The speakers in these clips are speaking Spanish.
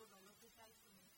con los locutores, con el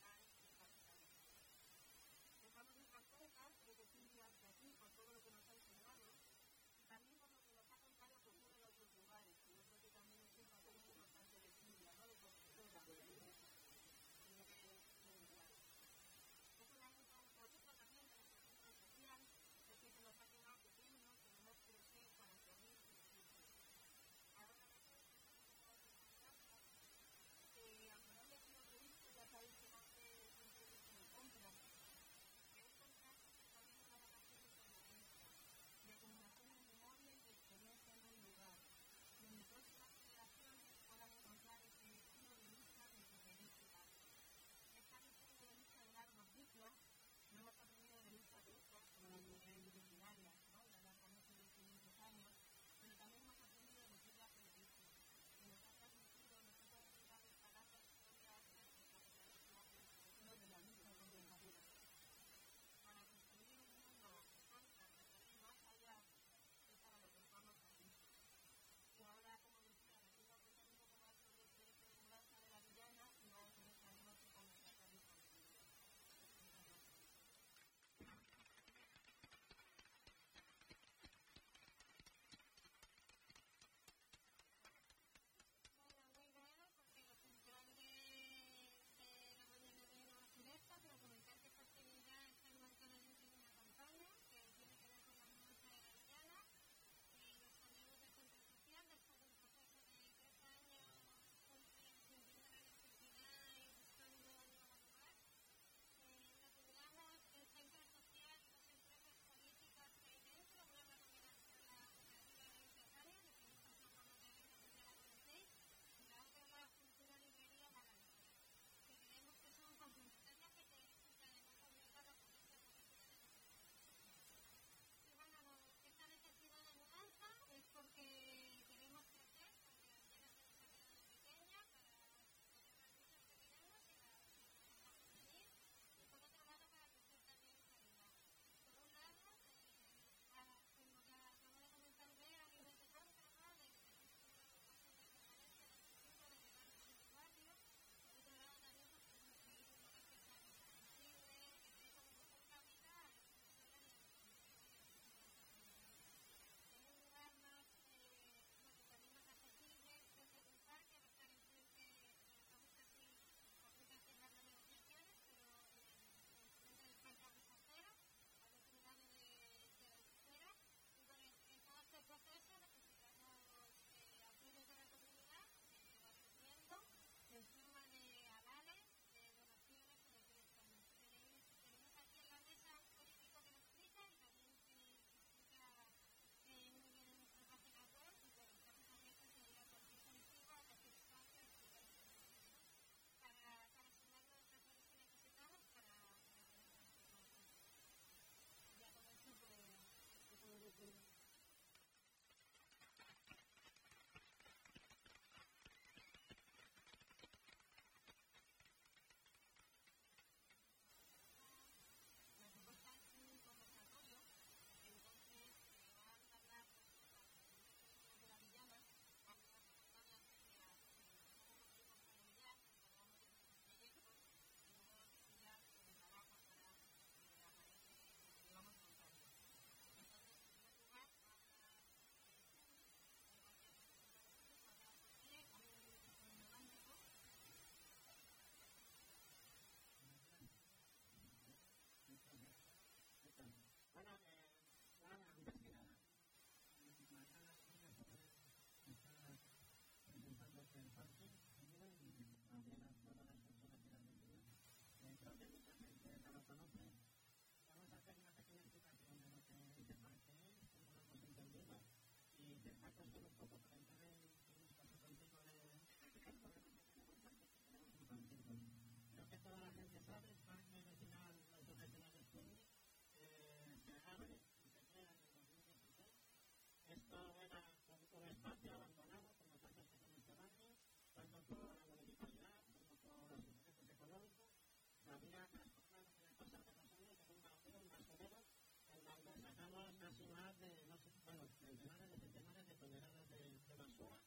más de, no sé, bueno, centenares de centenares de toneladas de, de basura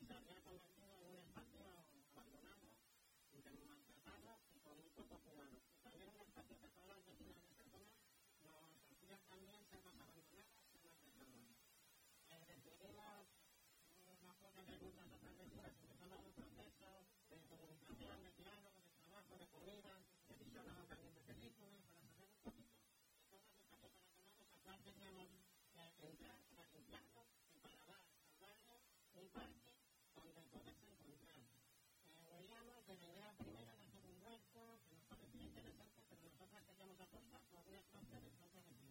y se había convertido en un espacio abandonado, y que maltratado y con muy poco cuidado. Y también un espacio que todas las vecinas de esta zona nos hacían también ser más abandonadas y más dejadas. Eh, decidimos Parque donde poderse encontrar. Veíamos que la idea primera de hacer un huerto, que nos parecía interesante, pero nosotros queríamos espacio de.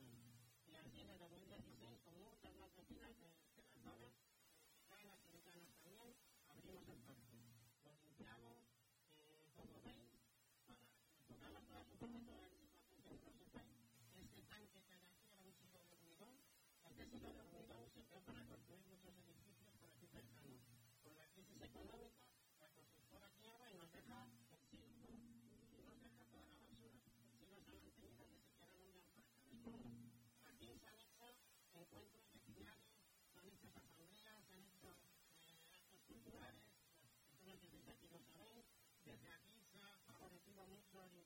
Y así en el 2016, con muchas más vecinas de, de la zona, vecinas y vecinas también, abrimos el parque. Lo limpiamos, como veis, para las cosas un poquito de situación que. Este tanque que aquí era un de hormigón. Este de hormigón para construir muchos edificios por aquí cercanos. Con la crisis económica, la constructora quiebra y nos deja el silo, y nos deja toda la basura. El silo se ha mantenido ni siquiera no me aparta de todo. Aquí se han hecho encuentros vecinales, se han hecho asambleas, se han hecho actos culturales, que desde aquí lo sabéis. Desde aquí se ha favorecido mucho el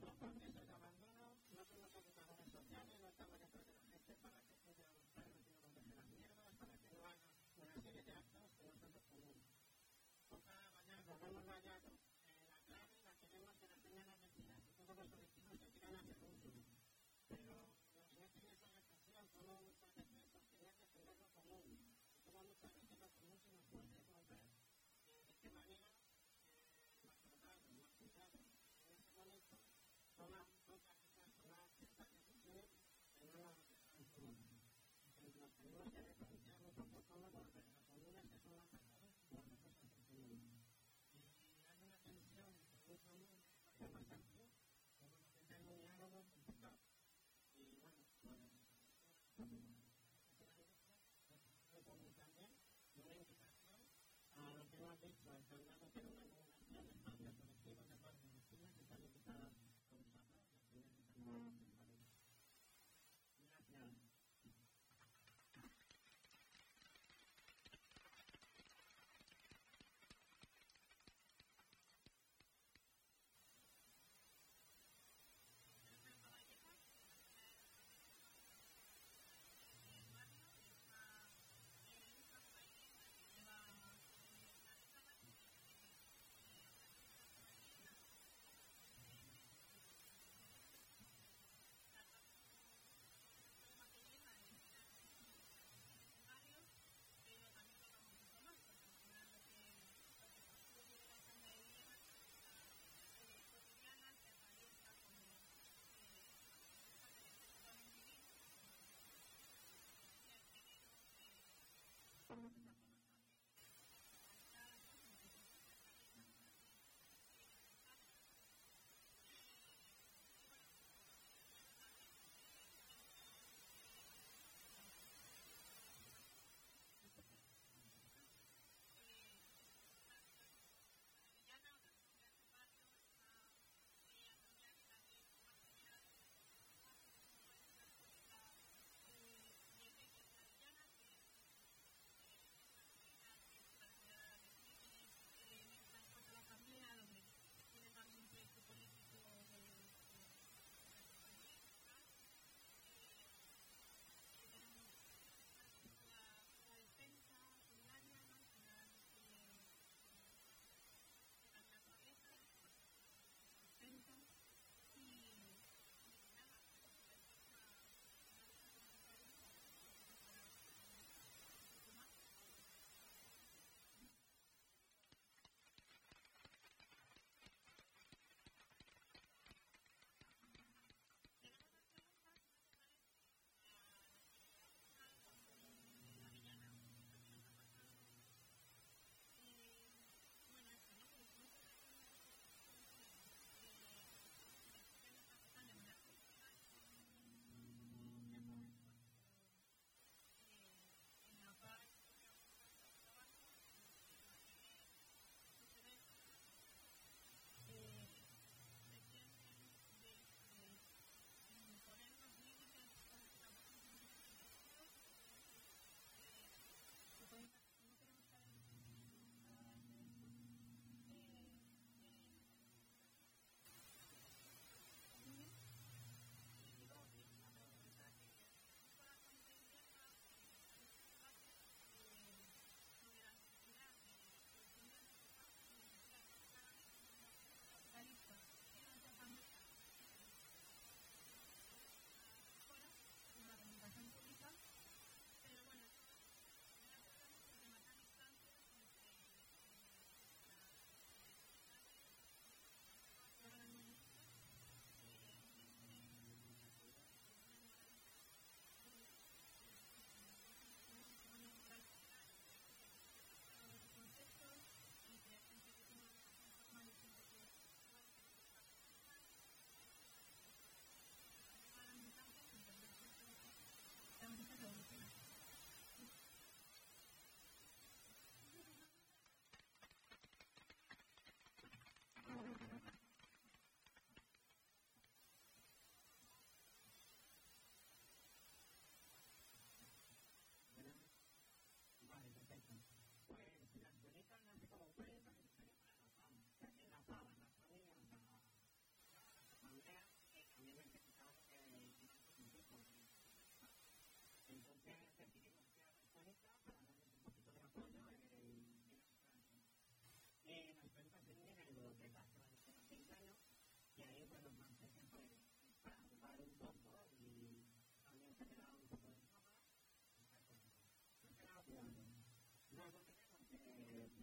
Un poco antes del abandono, no somos educadores sociales, no estamos detrás de la gente para que adoptar, no quiero romperse las mierdas, para que no haga una serie de actos que no son comunes. Toca bañarlo, no hemos bañado. Eh, la clave la queremos que la tengan las vecinas y todos los colectivos que quieran hacer uso. Pero nos meten esa reflexión como muchas veces sostener defender lo común. Y como muchas veces lo común se nos puede devolver. Eh, de qué manera eh, los soldados, los cuidados, en este momento que comunes. Entonces nos tenemos que que las entre un que que a que dicho, traslado de una comunicación de espacios de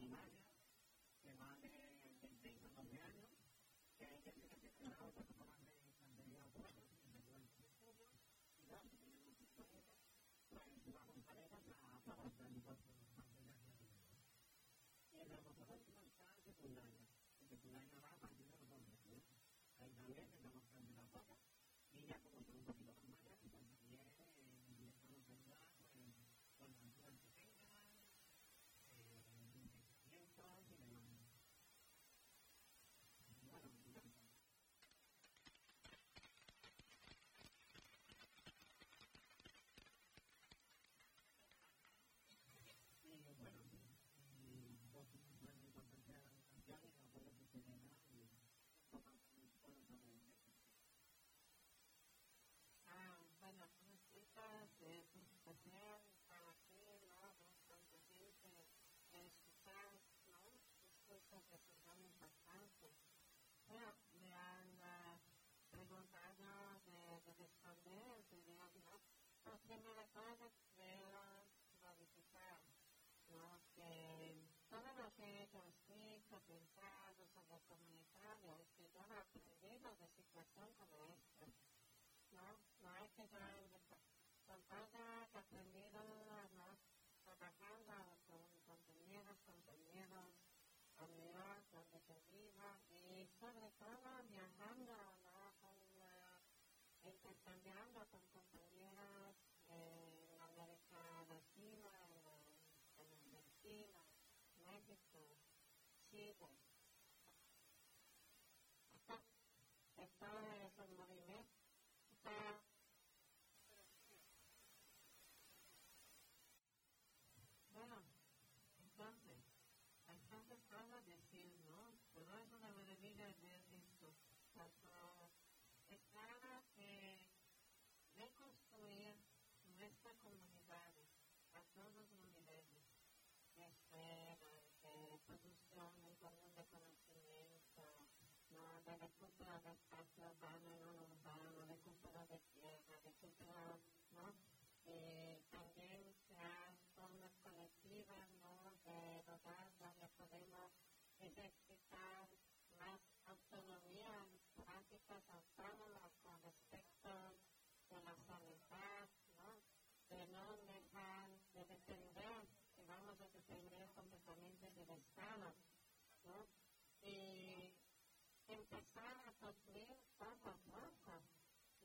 primaria, que va de 26 a 12 años, que hay gente que se queda un poco más de infantería o cuatro, de durante el estudio, y si tenemos disponible, pues vamos a a del impuesto de la Y por último está secundaria. El secundaria va a partir de los 12 años. Ahí también tendremos que la foto, y ya como son un más mayores, pues también eh, estamos ayudando pues, con las alturas pequeñas, eh, infecciones y demás. Bueno, y bueno, y vos pues muy importante a la canción y a poder funcionar y un poco por eso me Ah, bueno, pues estas de presentación para aquí, ¿no? Bastante gente, escuchar, ¿no? Escuchas resultaron bastante. Bueno, me han uh, preguntado de, de responder, de digo, la primera cosa quiero verificar, ¿no? Que todo lo que he hecho escrito, pensado sobre comunitario, es que yo he aprendido de situación como esta. ¿no? No hay que traer con todo que aprendido, sobre todo viajando, de urbano, empezar a construir poco a poco,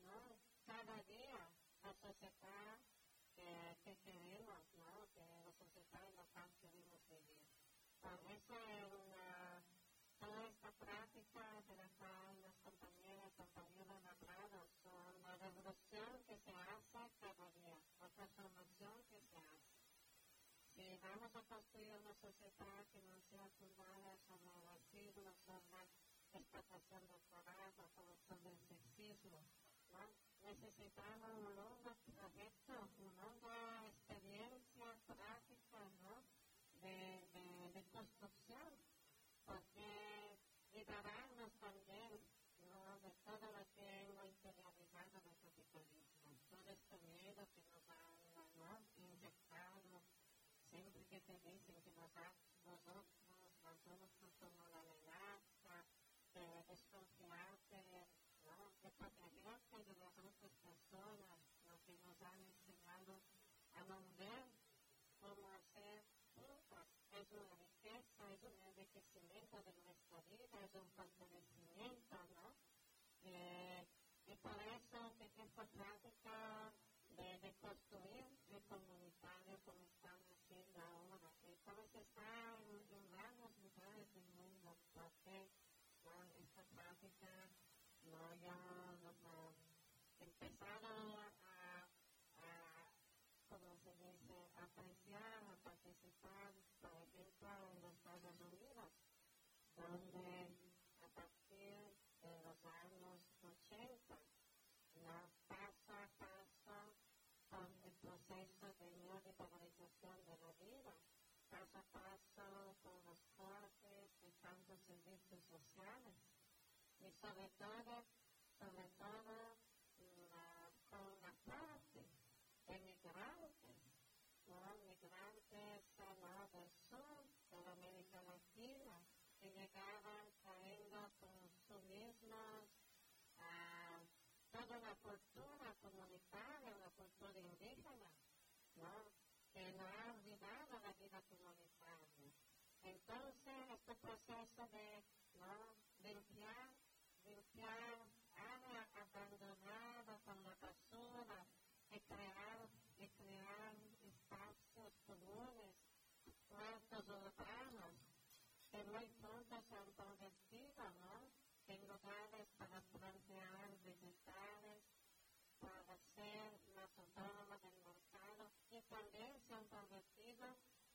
¿no? Cada día la sociedad que, que queremos, ¿no? Que la sociedad local queremos vivir. Por eso una, toda esta práctica de la cual las compañeras, compañeros hablaron son la revolución que se hace cada día, la transformación que se hace. Si vamos a construir una sociedad que no sea fundada sobre residuos, sobre explotación del trabajo, sobre el sexismo, ¿no? necesitamos un nuevo proyecto, una nueva experiencia práctica de, de, construcción, porque liberarnos también ¿no? de todo lo que hemos interiorizado del capitalismo, todo este miedo que nos han ¿no? inyectado, siempre que te dicen que nos ha, nosotros, nosotros somos la amenaza, de desconfiarte, ¿no? de protegerte de las otras personas, lo que nos han enseñado a no ver cómo hacer juntos. Es una riqueza, es un enriquecimiento de nuestra vida, es un fortalecimiento, ¿no? Eh, y por eso que esta práctica de, de construir el comunitario como están haciendo ahora, que todo está en, en varios lugares del mundo, porque ¿no? esta práctica no ya nos empezaron a, de de la vida, paso a paso con los cortes y tantos servicios sociales. Y sobre todo, sobre todo, la, con la parte de migrantes, los migrantes no, del sur, de la América Latina, que llegaban trayendo con su mismos uh, ah, toda una cultura comunitaria, una cultura indígena, ¿no? Que no ha olvidado la vida comunitaria. Entonces, este proceso de ¿no? limpiar, limpiar áreas abandonadas con la basura, y crear, y crear espacios comunes, puertos urbanos, que muy pronto se han convertido, ¿no? En lugares para plantear vegetales, para ser más autónomos también se han convertido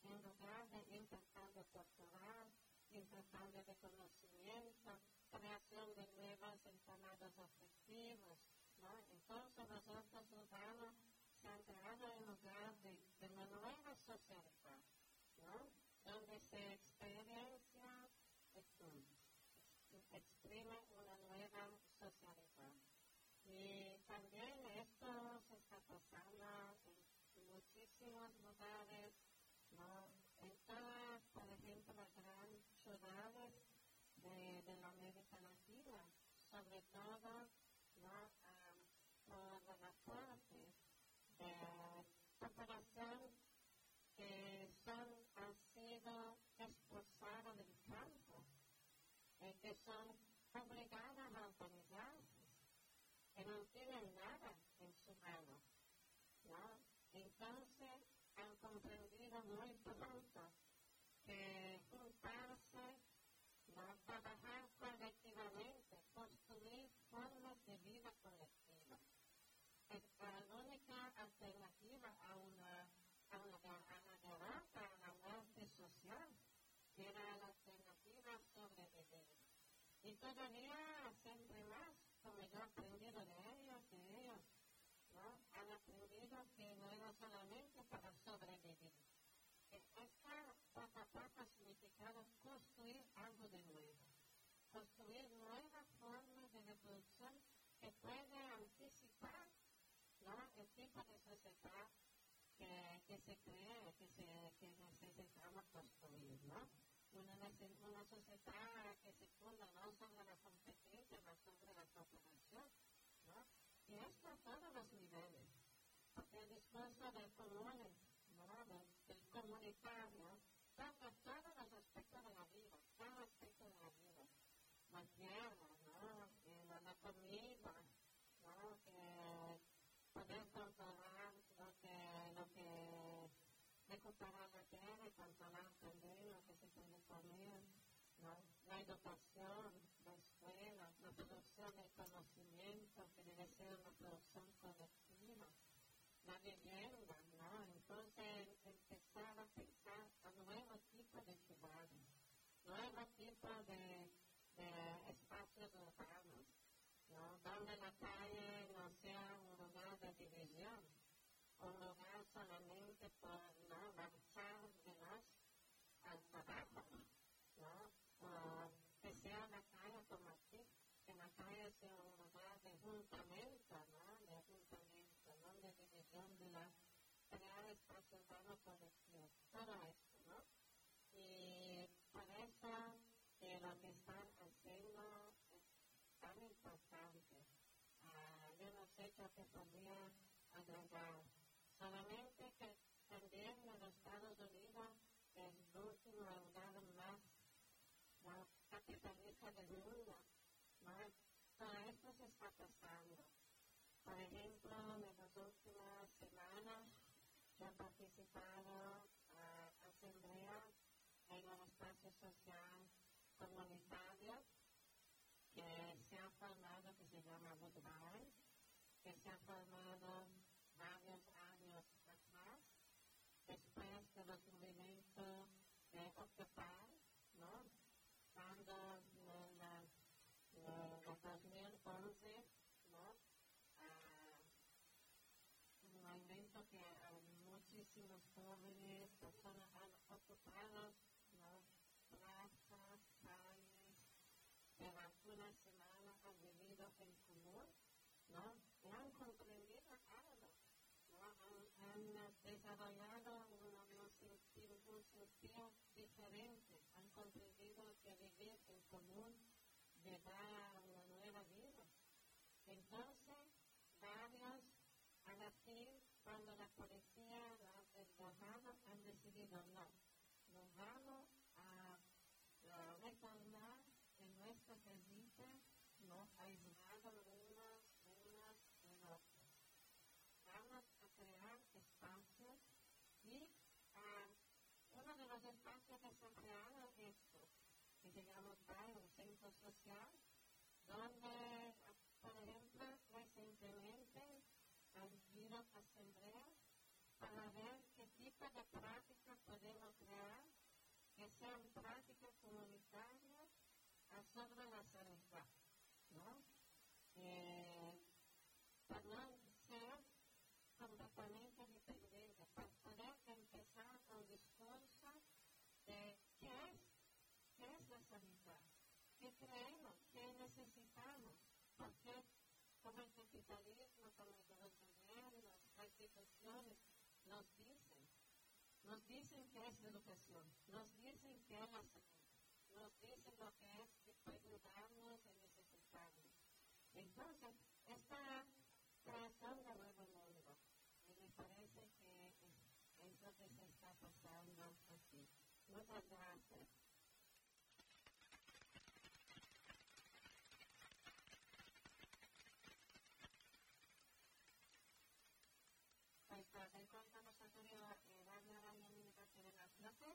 en lugar de intercambio cultural, intercambio de conocimiento, creación de nuevos entramados afectivos. ¿no? Entonces los otros urbanos se han creado en lugar de, de una nueva sociedad, ¿no? donde se experiencia, exprime una nueva sociedad. Y también esto lugares, ¿no? por ejemplo, las grandes ciudades de, de la América Latina, sobre todo ¿no? um, por las fuentes de populación que son, han sido expulsadas del campo, eh, que son obligadas a organizarse, que no tienen nada en su mano. ¿no? Entonces muy pronto que juntarse, ¿no? trabajar colectivamente, construir formas de vida colectiva. Es la única alternativa a una a una, a una derrota, a la muerte social, que era la alternativa a sobrevivir. Y todavía siempre más, como yo he aprendido de ellos, de ellos, ¿no? han aprendido que no era solamente para sobrevivir. Esta poco a poco ha significado construir algo de nuevo, construir nuevas formas de reproducción que puede anticipar ¿no? el tipo de sociedad que, que se cree, que, se, que construir, ¿no? Una, una sociedad que se funda no sobre la competencia, sino sobre la cooperación, ¿no? Y esto a todos los niveles, porque el discurso del común, ¿no? del, del comunitario, toca todos los aspectos de la vida, cada aspecto de la vida, la tierra, ¿no? la, la comida. Que, poder controlar lo que, lo que recuperar la tierra y controlar también lo que se puede comer, ¿no? la educación, la escuela, la producción del conocimiento, que debe ser una producción colectiva, la vivienda, ¿no? Entonces empezar a pensar a nuevos tipos de ciudades, nuevos tipos de, de espacios urbanos. ¿no? donde la calle no sea un lugar de división, un lugar solamente por ¿no? marchar veloz al trabajo, ¿no? O que sea la calle como aquí, que la calle sea un lugar de juntamiento, ¿no? de juntamiento, no de división de la crear espacios urbanos colectivos, todo esto, ¿no? Y por eso que podría agregar. Solamente que también en los Estados Unidos es el último lugar más ¿no? capitalista del mundo. ¿no? Todo esto se está pasando. Por ejemplo, en las últimas semanas yo he participado en uh, asambleas en un espacio social comunitario que se ha formado, que se llama Woodbine, que se ha formado varios años atrás, después de los movimientos de Occupy, desarrollado unos, sentidos diferentes, han comprendido que vivir en común le da una nueva vida. Entonces, varios al fin, cuando la policía lo ha han decidido no, nos vamos a, a retornar en nuestra casita, no aislados unos, unos de otros. Vamos a crear espacios y uh, uno de los espacios que se han creado es esto, que se llama un centro social, donde, por ejemplo, recientemente han habido asambleas para ver qué tipo de prácticas podemos crear que sean prácticas comunitarias sobre la sanidad, ¿no? Eh, para no ser completamente capitalismo, como los gobiernos, las instituciones nos dicen, nos dicen que es educación, nos dicen que es la salud, nos dicen lo que es que ayudarnos y necesitarnos. Entonces, está trazando un nuevo mundo y me parece que es lo que se está pasando así. Muchas gracias. En cuanto a los anteriores, eh, darle a la parte de las clases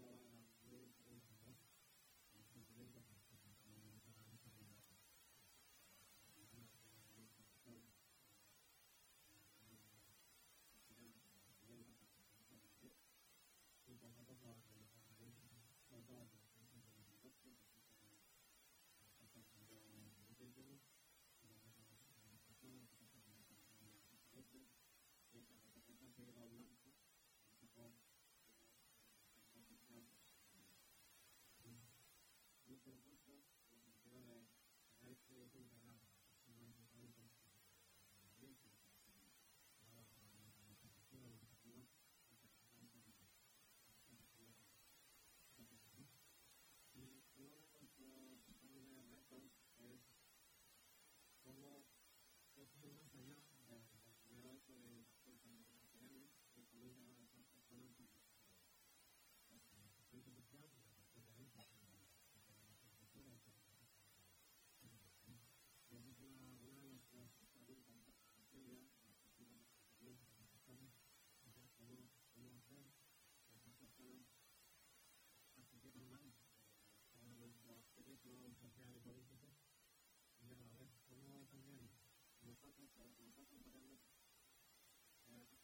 everything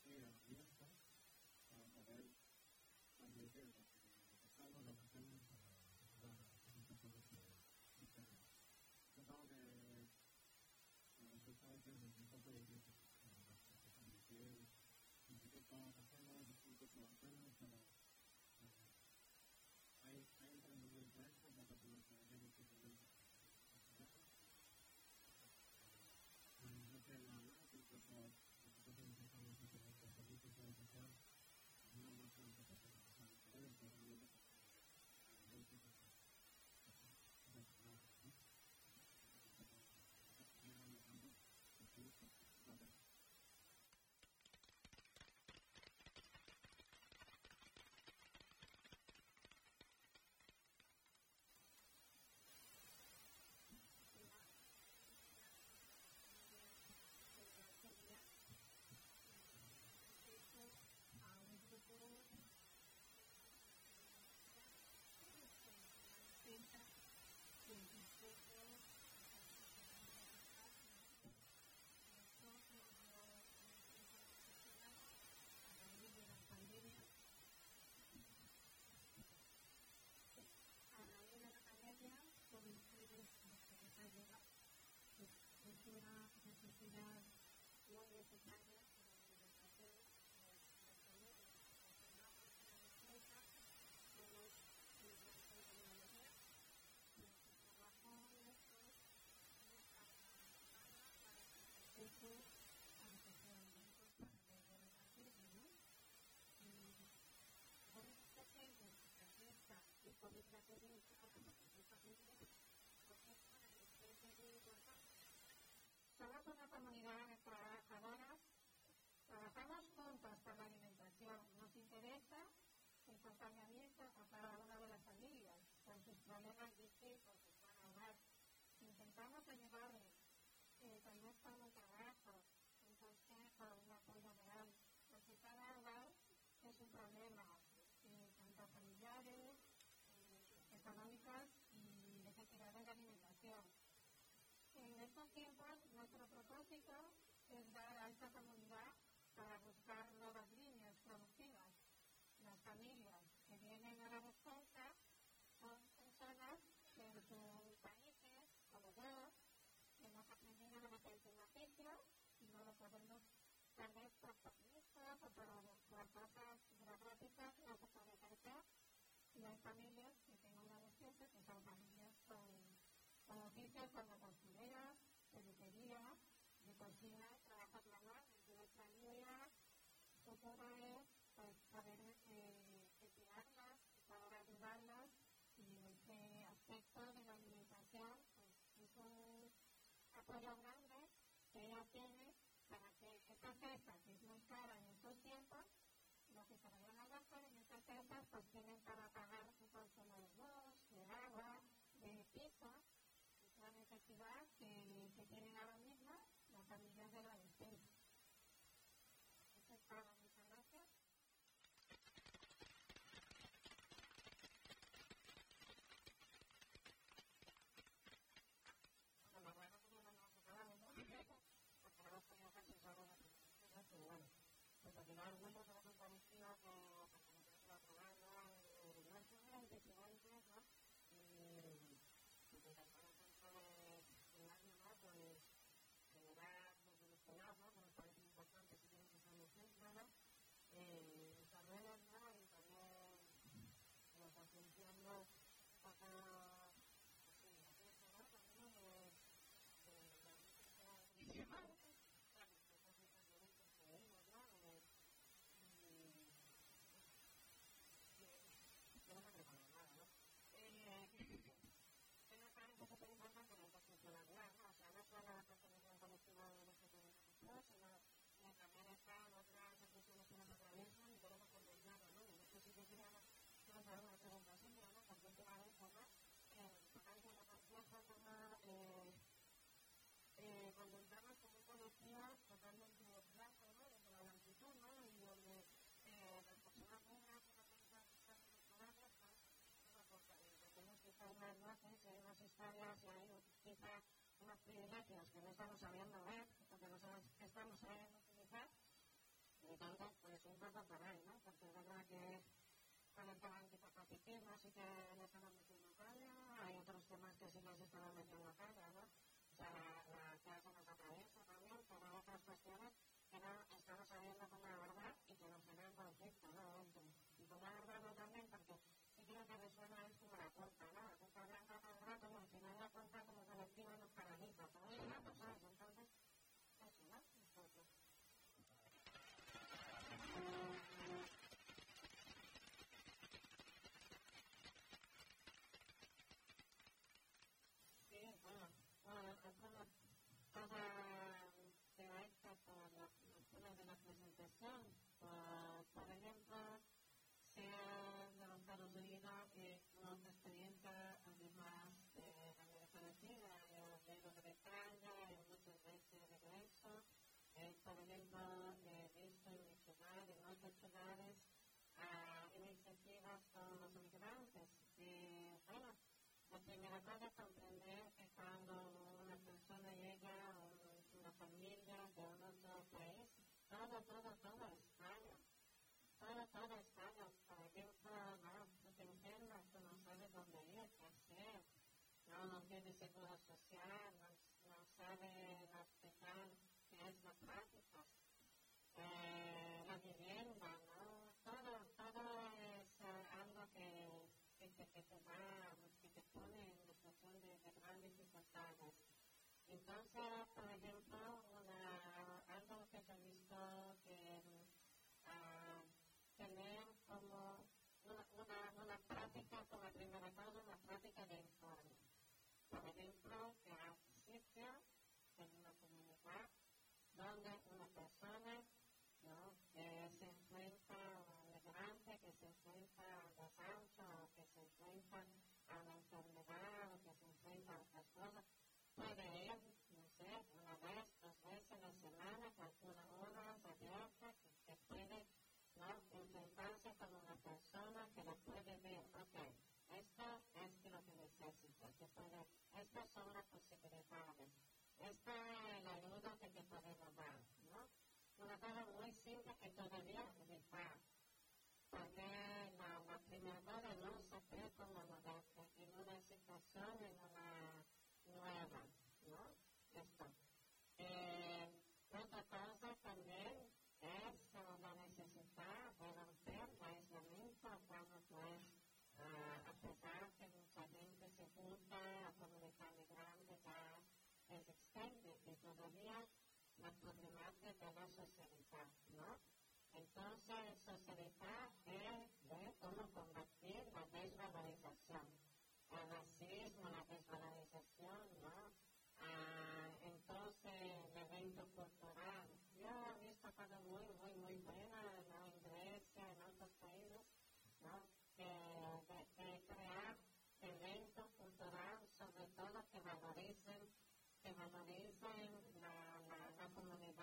Iya, iya, kan? Kalau saya, kan, biasanya udah kayak pertama udah pesen, kalau 何? Acompañamiento a cada una de las familias con sus problemas distintos que están hogar. Intentamos ayudarles, eh, también con un trabajo, un consejo, un apoyo real, porque cada hogar es un problema, eh, tanto familiares, eh, económicas y necesidades de alimentación. En estos tiempos, nuestro propósito es dar a esta comunidad para buscar nuevas líneas productivas las familias que vienen a la respuesta son personas que en sus países, como yo, hemos aprendido a meterse en oficio y no lo podemos Y hay familias que una reciente que son familias con, oficios como costureras, peluquería, de cocina, trabajos manuales, de nuestra es estudiarlas, poder ayudarlas y este aspecto de la alimentación es un apoyo grande que tiene para que esta cesta, que es muy cara en estos tiempos, lo que se vayan a gastar en estas cestas, pues tienen para pagar su consumo de luz, de agua, de piso, es una necesidad que, que tienen ahora mismo las familias de la despensa. Eso es todo, muchas gracias. pues al final muchos hemos conocido que pues como que se va probando diversos investigantes, ¿no? Y pues intentamos dentro del año, ¿no? Pues generar pues evolucionar, ¿no? Que nos parece importante que tienen que ser muy simple, ¿no? Eh, desarrollos, ¿no? Y también pues atendiendo para así, la pieza, ¿no? También eh, eh, la música funcionalidad, ¿no? O sea, no solo la pertenencia colectiva de los que tenemos sino que también están otras instituciones que nos atraviesan y tenemos contemplado, ¿no? Y en esto sí que queríamos hacer una pregunta simple, ¿no? Porque últimamente, ¿no? Eh, tanto en la compleja como eh, eh, contemplamos como un colectivo totalmente blanco, ¿no? Desde la blanquitud, ¿no? Y donde eh, las personas negras que representan están en los programas, más bases, hay unas historias y hay quizá unos privilegios que no estamos sabiendo ver, o que no estamos sabiendo utilizar, y entonces pues un poco por ahí, ¿no? Porque es verdad que tema anticapacitismo sí que le estamos metiendo caña, hay otros temas que sí les estamos metiendo caña, ¿no? O sea, familia de un otro país, todo, todo, todo es malo todo, todo España, por ejemplo, no, tú te enfermas, no sabes dónde ir, qué hacer, no, no tiene seguro social, no, no sabe explicar qué es la práctica, eh, la vivienda, ¿no? Todo, todo es uh, algo que, que, que, que, te va, que te pone en situación de, de grandes dificultades. Entonces, por ejemplo, una, algo que yo he visto que uh, tener como una, una, una práctica, como primera cosa, una práctica de informe. Por ejemplo, con una persona que la puede ver, ok, esto es lo que necesita, que puede, estas son las posibilidades, esta es la ayuda que te podemos dar, ¿no? Una cosa muy simple que todavía evitar, porque la, la primavera no se ve como moverte en una situación, en una nueva, ¿no? Esto. Eh, otra cosa también es la necesidad de romper el aislamiento cuando pues uh, a pesar que mucha gente se junta, la comunidad migrante ya es extendida y todavía la la sociedad, ¿no? Entonces, sociedad es ver cómo combatir la desvalorización, el racismo, la desvalorización, ¿no? Ah, entonces, el evento cultural. Yo he visto cosas muy, muy, muy buenas ¿no? en Grecia, en otros países, ¿no? que, crear eventos culturales, sobre todo que valoricen, que valoricen la, la, las comunidades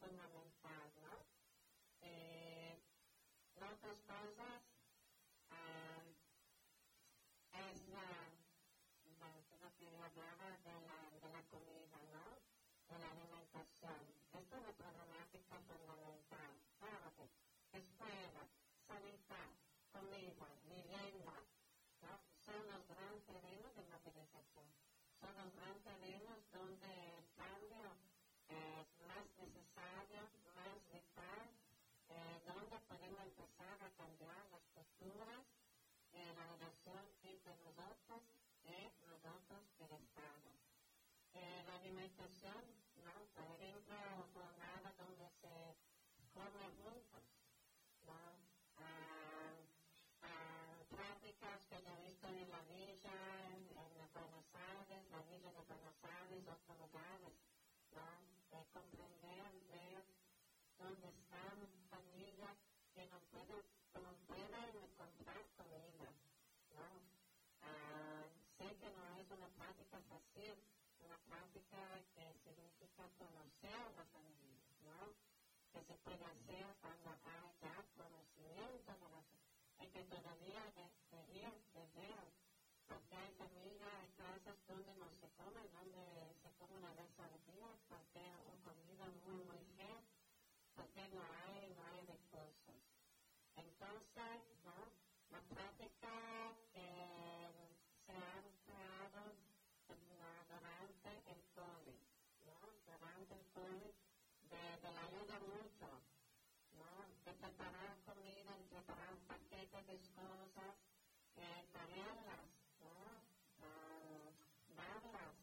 Fundamental, ¿no? Eh, otras cosas uh, es la, la, lo que hablaba de la, de la comida, ¿no? De la alimentación. Esto es una problemática fundamental. Claro escuela, sanidad, comida, vivienda, ¿no? son los grandes terrenos de movilización. Son los grandes terrenos donde posturas, entre nosotros y nosotros el Estado. Eh, la alimentación, ¿no? Por ejemplo, jornadas donde se come juntos, ¿no? Ah, ah, prácticas que yo he visto en la villa, en, en Buenos Aires, la villa de Buenos Aires, otros lugares, ¿no? De comprender, ver dónde están familias que no pueden comprar comida, ¿no? Ah, sé que no es una práctica fácil, práctica que significa conocer a las familias, ¿no? Que se puede hacer cuando hay ya conocimiento de las y que todavía debería de ver, porque hay familias, hay casas donde no se come, donde se come una vez al día, porque es una comida muy, muy fea, porque no hay, no hay recursos. Entonces, preparar comida, preparar paquetes de cosas, eh, ¿no? Uh, darlas.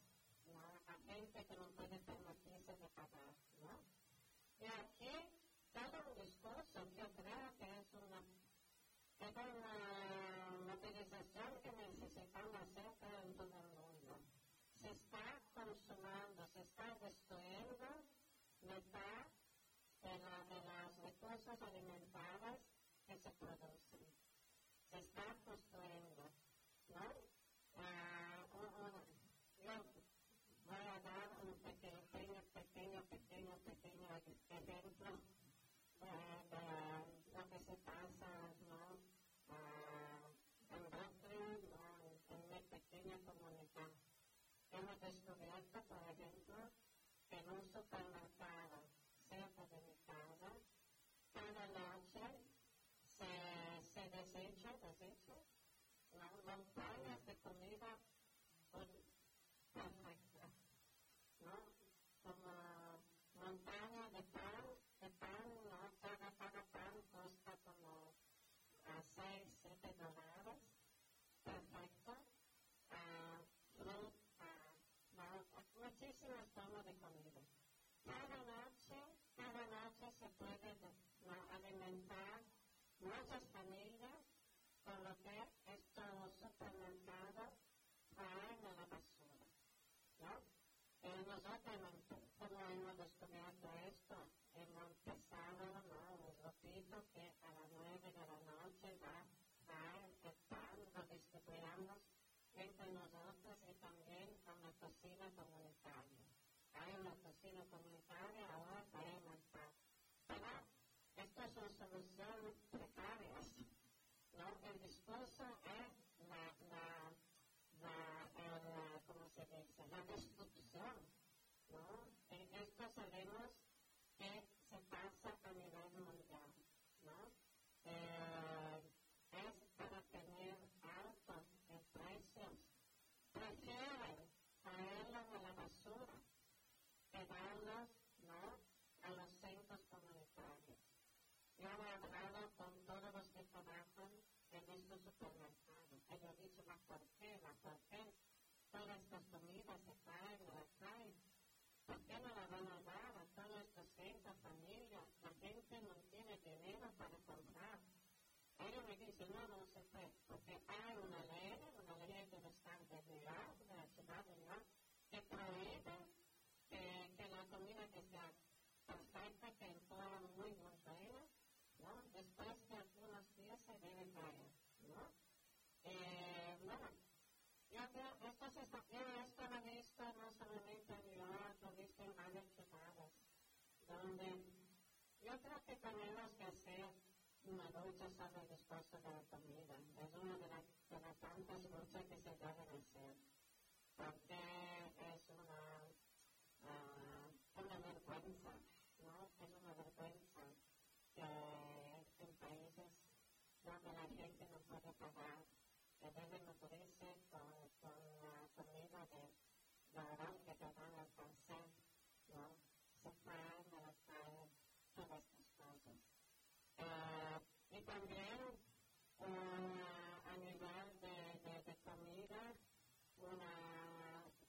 A gente que no puede permitirse de pagar, ¿no? Y aquí, todo un discurso, yo creo que es una es una que necesitamos hacer en todo el mundo. Se está consumando, se está destruyendo mitad de, la, de los recursos alimentarios que se producen. Se está construyendo, ¿no? Un, yo voy a dar un pequeño, pequeño, pequeño, pequeño ejemplo de, lo que se pasa, ¿no? Uh, en Brooklyn, ¿no? en mi pequeña comunidad. Hemos descubierto, por ejemplo, que en un supermercado desecho, desecho, las montañas de comida son ¿no? Como montaña de pan, de pan, ¿no? Cada, cada pan cuesta como a 6, 7 dólares, perfecto. Ah, uh, fruta, ah, uh, muchísimas formas de comida. Cada noche, cada noche se puede ¿no? alimentar muchas familias por lo que estos supermercados traen a la basura, ¿no? Eh, nosotros, como hemos descubierto esto, hemos empezado, ¿no? Un grupito que a las nueve de la noche va a estar, lo distribuimos entre nosotros y también con la cocina comunitaria. Hay una cocina comunitaria, ahora traemos paz. Pero esto es una solución precaria, ¿no? Discurso es la, la, la, el, ¿cómo se dice? La destrucción, ¿no? Esto sabemos No, no se porque hay una ley, una ley de bastante de la ciudad de York, que prohíbe que la comida que sea perfecta, que fuera muy buena, ¿no? Después de algunos días se debe traer, ¿no? Eh, bueno, yo creo, se está, yo esto lo he visto no solamente en York, lo he visto en varias ciudades, donde yo creo que tenemos que hacer una lucha sobre el dispuesto de la comida. Es una de, la, de las tantas luchas que se deben hacer, porque es una, uh, una vergüenza, ¿no? Es una vergüenza que en países donde la gente no puede pagar, que deben nutrirse con, con la comida de, de oral que te dan al cáncer, también uh, a nivel de, de, de, comida, una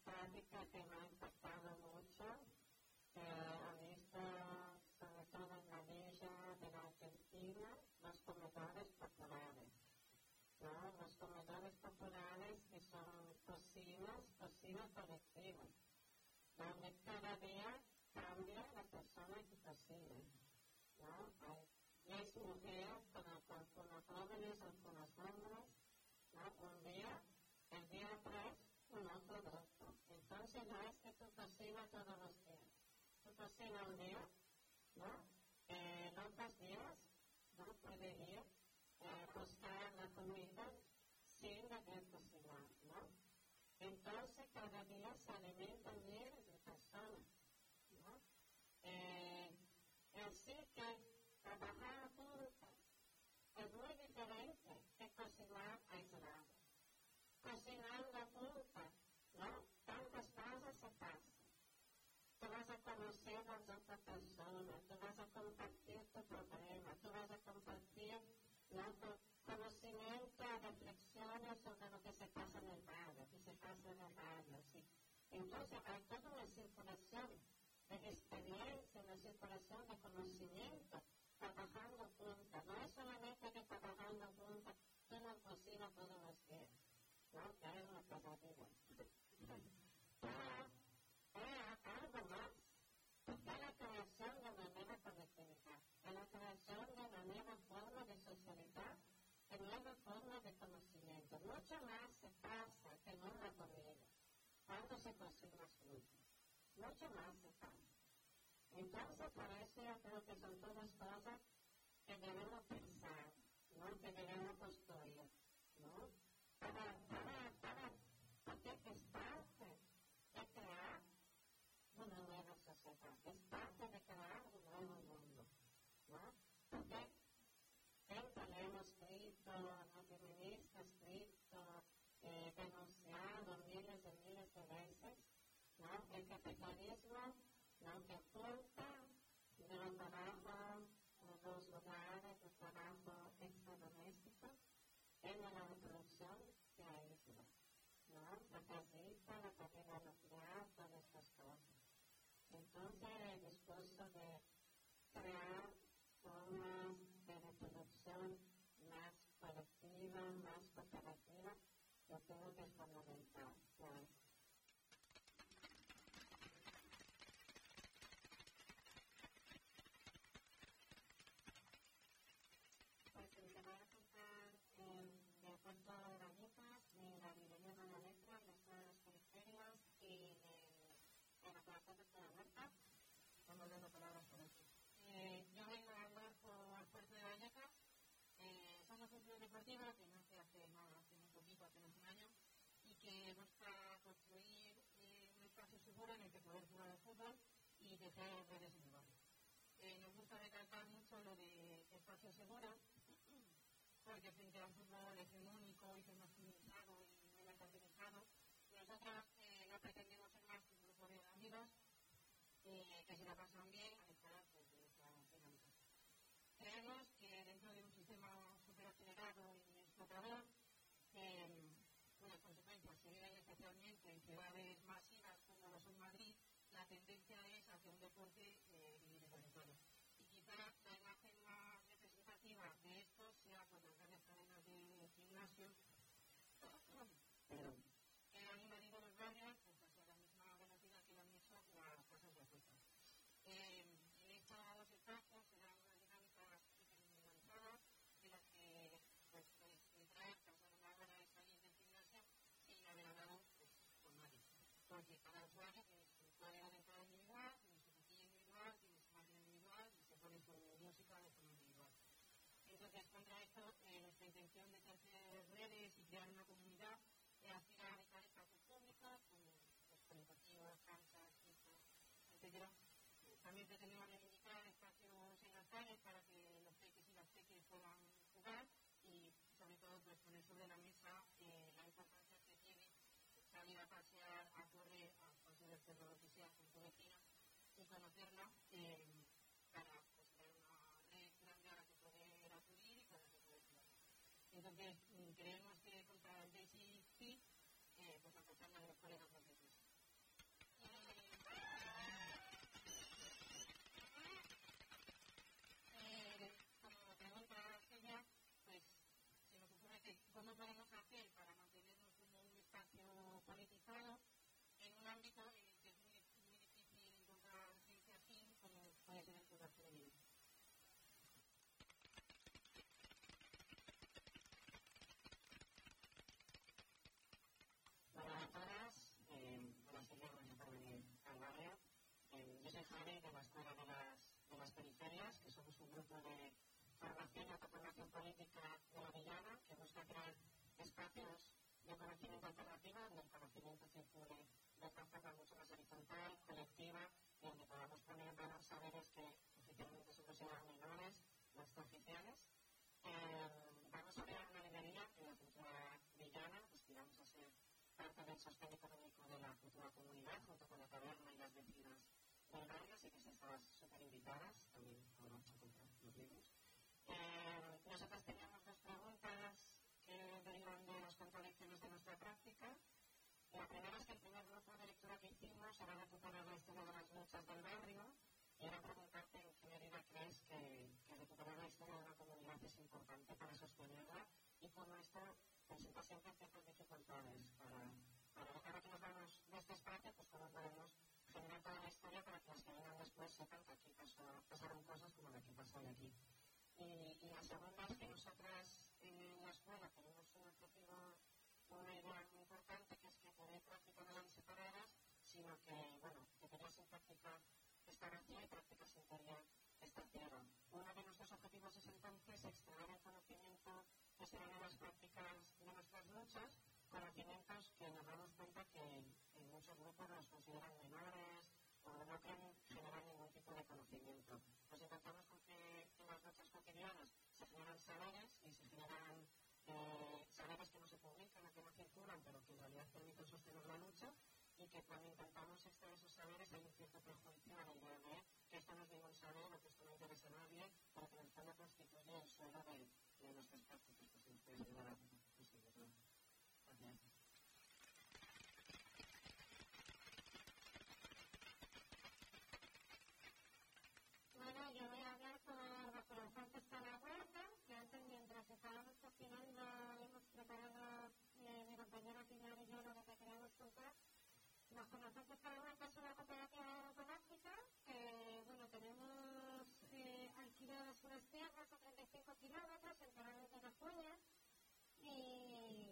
práctica que me ha impactado mucho, que he visto sobre todo en la villa de la Argentina, los comedores populares. ¿no? Los comedores populares que son cocinas, cocinas colectivas, donde cada día cambia la persona que cocina. ¿no? Hay diez mujeres con, con, con los jóvenes o con los hombres, ¿no? un día, el día tres, un otro grupo. Entonces no es que tú cocinas todos los días. Tú cocinas un día, ¿no? Eh, otros días, ¿no? Puede ir eh, buscar la comida sin deber cocinar, ¿no? Entonces cada día se alimentan miles de personas, ¿no? Eh, así que trabajar juntos es muy diferente que cocinar aislado. Cocinando juntas, ¿no? Tantas. Tú vas a conocer a las otras personas, tú vas a compartir tu problema, tú vas a compartir ¿no? conocimiento, reflexiones sobre lo que se pasa en el barrio, que se pasa en el barrio, ¿sí? Entonces hay toda una circulación de experiencia, una circulación de conocimiento, trabajando juntas. No es solamente que trabajando juntas, tú no cocinas todos los días, Entonces, por eso yo creo que son todas cosas que debemos pensar, ¿no? que debemos construir, ¿no? Para, para, para, porque es parte de crear una nueva sociedad, es parte de crear un nuevo mundo, ¿no? Porque siempre lo hemos escrito, las feministas escrito, eh, denunciado miles y miles de veces, ¿no? El capitalismo ¿no? que junta el trabajo, los lugares de trabajo extradoméstico en la reproducción se aísla, ¿no? La casita, la cadena es fundamental. Pues, pues el que va a contar eh, de acuerdo a Galletas, de la librería de la letra, de las periferias y de, la colección de la huerta, dando palabras por eso. Yo vengo a hablar por Puerto de Vallecas. Eh, somos un que no, hace muy poquito, apenas un año, y que busca construir un espacio seguro en el que poder jugar al fútbol y tejer redes en el barrio. Nos gusta recalcar mucho lo de espacio seguro, porque frente a un fútbol hegemónico y masculinizado y muy mercantilizado, nosotros eh, no pretendemos ser más que un grupo de amigos eh, que se la pasan bien a estar pues, de esta dinámica. Creemos que dentro de un sistema súper acelerado y explotador, eh, cuyas consecuencias se viven especialmente en ciudades masivas como lo son Madrid, la tendencia es hacia un deporte eh, individualizado. Y quizá la imagen más representativa de esto sea pues, las grandes cadenas de gimnasio que han invadido los barrios pues, hacia la misma velocidad que lo han hecho las casas de apuestas. Eh, en estos espacios se dan unas dinámicas individualizadas en las que pues, puedes entrar, pasar una hora de salir del gimnasio y no haber hablado pues, con nadie. Porque cada usuario tiene su código de entrada individual, tiene su cuchilla individual, tiene su máquina individual y se pone su música de forma individual. Entonces, contra esto, eh, nuestra intención de hacer redes y crear una comunidad es hacer habitar espacios públicos, como pues, colectivos, canchas, etc. También pretendemos reivindicar espacios en las calles para que los peques y las peques puedan jugar y, sobre todo, pues, poner sobre la mesa eh, la importancia que tiene salir a pasear, a correr, a cerro, lo que sea, con tu vecina y conocerla eh, Mm, creemos que contra el Fit, eh, pues aportando a los colegas más veces. Eh, como pregunta Silvia, pues se nos ocurre que cómo podemos hacer para mantenernos como un espacio politizado en un ámbito en el que es muy, muy difícil encontrar gente afín como puede ser el fútbol femenino. Para todas, eh, buenas tardes, gracias por venir al barrio. Eh, yo soy Javi de la Escuela de las, que somos un grupo de formación y autoformación política de la Villana que busca crear espacios de conocimiento alternativo donde el conocimiento circule de forma mucho más horizontal, colectiva, y donde podamos poner en valor saberes que oficialmente se consideran menores, no extraoficiales. Eh, vamos a crear una librería en la cultura villana, pues que vamos a ser parte del sostén económico de la futura comunidad, junto con la taberna y las vecinas del barrio, así que estás súper invitadas, La primera es que el primer grupo de lectura que hicimos era recuperar la historia de las luchas del barrio y era preguntarte en qué medida crees que, que recuperar la historia de una comunidad es importante para sostenerla y cómo esto presenta siempre ciertas dificultades para, para ahora que nos vamos de este espacio, pues cómo podemos generar toda la historia para que las que vengan después sepan que aquí pasó, pasaron cosas como la que pasó hoy aquí. Y, y la segunda es que nosotras en la escuela tenemos un objetivo, una idea muy importante, que es que poder practicar no eran separadas, sino que, bueno, que tener sin práctica esta vacía y práctica sin teoría tierra. Uno de nuestros objetivos es entonces extraer el conocimiento que se las prácticas de nuestras luchas, conocimientos que nos damos cuenta que en muchos grupos nos consideran menores o no quieren generar ningún tipo de conocimiento. Pues intentamos con que en las luchas cotidianas se generan saberes y se generan eh, saberes que no se publican o que no circulan, pero que en realidad permiten sostener la lucha y que cuando intentamos extraer esos saberes hay un cierto a la idea de que esto no es ningún saber o que esto no interesa a nadie, pero que en el fondo constituye el suelo de, de nuestras prácticas. Pues a conseguirlo. Gracias. Bueno, yo voy a hablar por, por el Santo está la huerta, que han tenido Bajo nosotros para Huerta es una cooperativa agroecológica que, bueno, tenemos eh, alquiladas unas tierras a 35 kilómetros en Torrent de la Fuña y,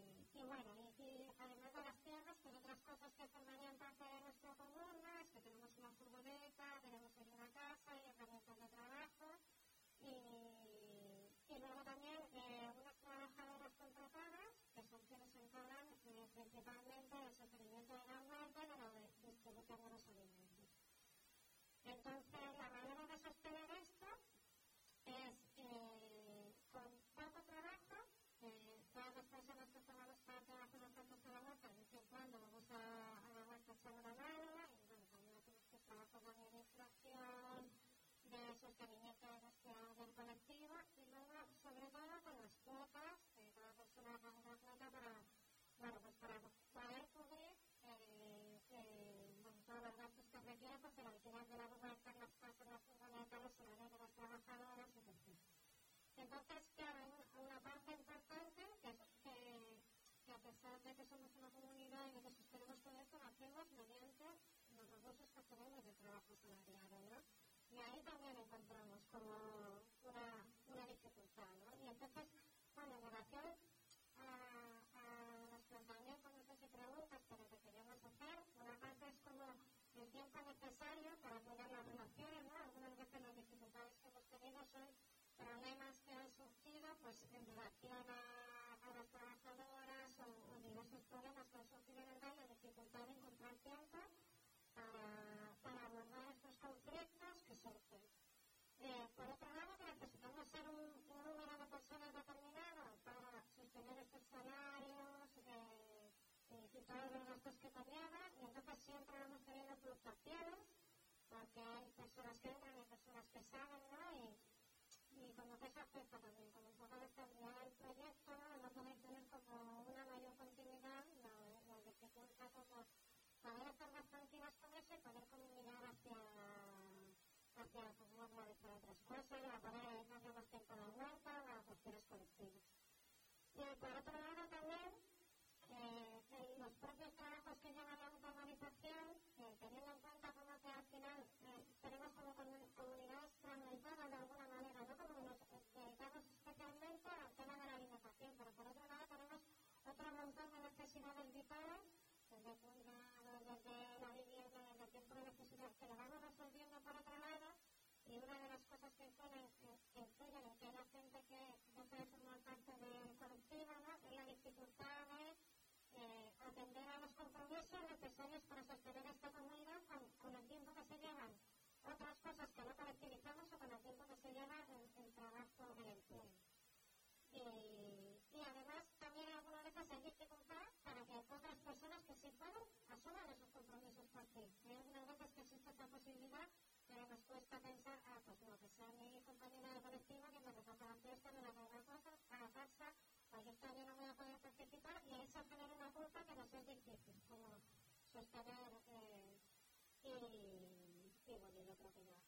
de sostenimiento de del colectivo y luego, sobre todo, con las cuotas, que cada persona paga una cuota para, bueno, pues para poder cubrir eh, eh, bueno, gastos que requiere, pues el alquiler de la huerta, las casas, las furgonetas, los salarios de las trabajadoras, etc. Entonces, claro, una, parte importante que es que, que a pesar de que somos una comunidad y de que sostenemos todo esto, lo hacemos mediante los recursos que tenemos de trabajo asalariado, ¿no? Y ahí también encontramos como una, una dificultad, ¿no? Y entonces, bueno, en relación a, a los planteamientos, si preguntas, pero que queríamos hacer, una parte es como el tiempo necesario para apoyar las relaciones, ¿no? Algunas veces las dificultades que hemos tenido son problemas que han surgido pues en relación a, a las trabajadoras o, diversos problemas que han surgido en el la dificultad de encontrar tiempo Eh, por otro lado, que necesitamos ser un, un número de personas determinado para sostener estos salarios eh, y, y todos los gastos que conlleva, y entonces siempre vamos teniendo fluctuaciones, porque hay personas que entran y personas que salen, ¿no? Y, y como que eso afecta también, como poco de estabilidad del proyecto, ¿no? poder tener como una mayor continuidad, nos no dificulta como poder estar más tranquilas con eso y poder como mirar hacia, hacia pues, no realizar otras cosas, a poder dedicarle más tiempo a la huerta o a cuestiones colectivas. Y por otro lado también, eh, los propios trabajos que llevan la automatización, eh, teniendo en cuenta como que al final eh, tenemos como comun- comunidades fragmentadas de alguna manera, ¿no? Como nos dedicamos especialmente al tema de la alimentación, pero por otro lado tenemos otro montón de necesidades vitales, desde cuidado, desde la vivienda, desde el tiempo de necesidad, que lo vamos resolviendo por otro y una de las cosas que que influyen en que haya gente que no puede formar parte del colectivo, ¿no? Es la dificultad de eh, atender a los compromisos necesarios para sostener esta comunidad con, con el tiempo que se llevan otras cosas que no colectivizamos o con el tiempo que se lleva el, el trabajo del empleo. Y, y además también algunas veces hay dificultad para que otras personas que sí pueden asuman esos compromisos por ti. Hay algunas veces que existe esta posibilidad, pero nos cuesta pensar, ah, pues no, que sea mi compañera de colectivo que me resalta la fiesta, me la cosa, a la farsa, pues yo también no voy a poder participar y eso genera una culpa que nos es difícil, como sostener eh, y, y bueno, yo creo que ya.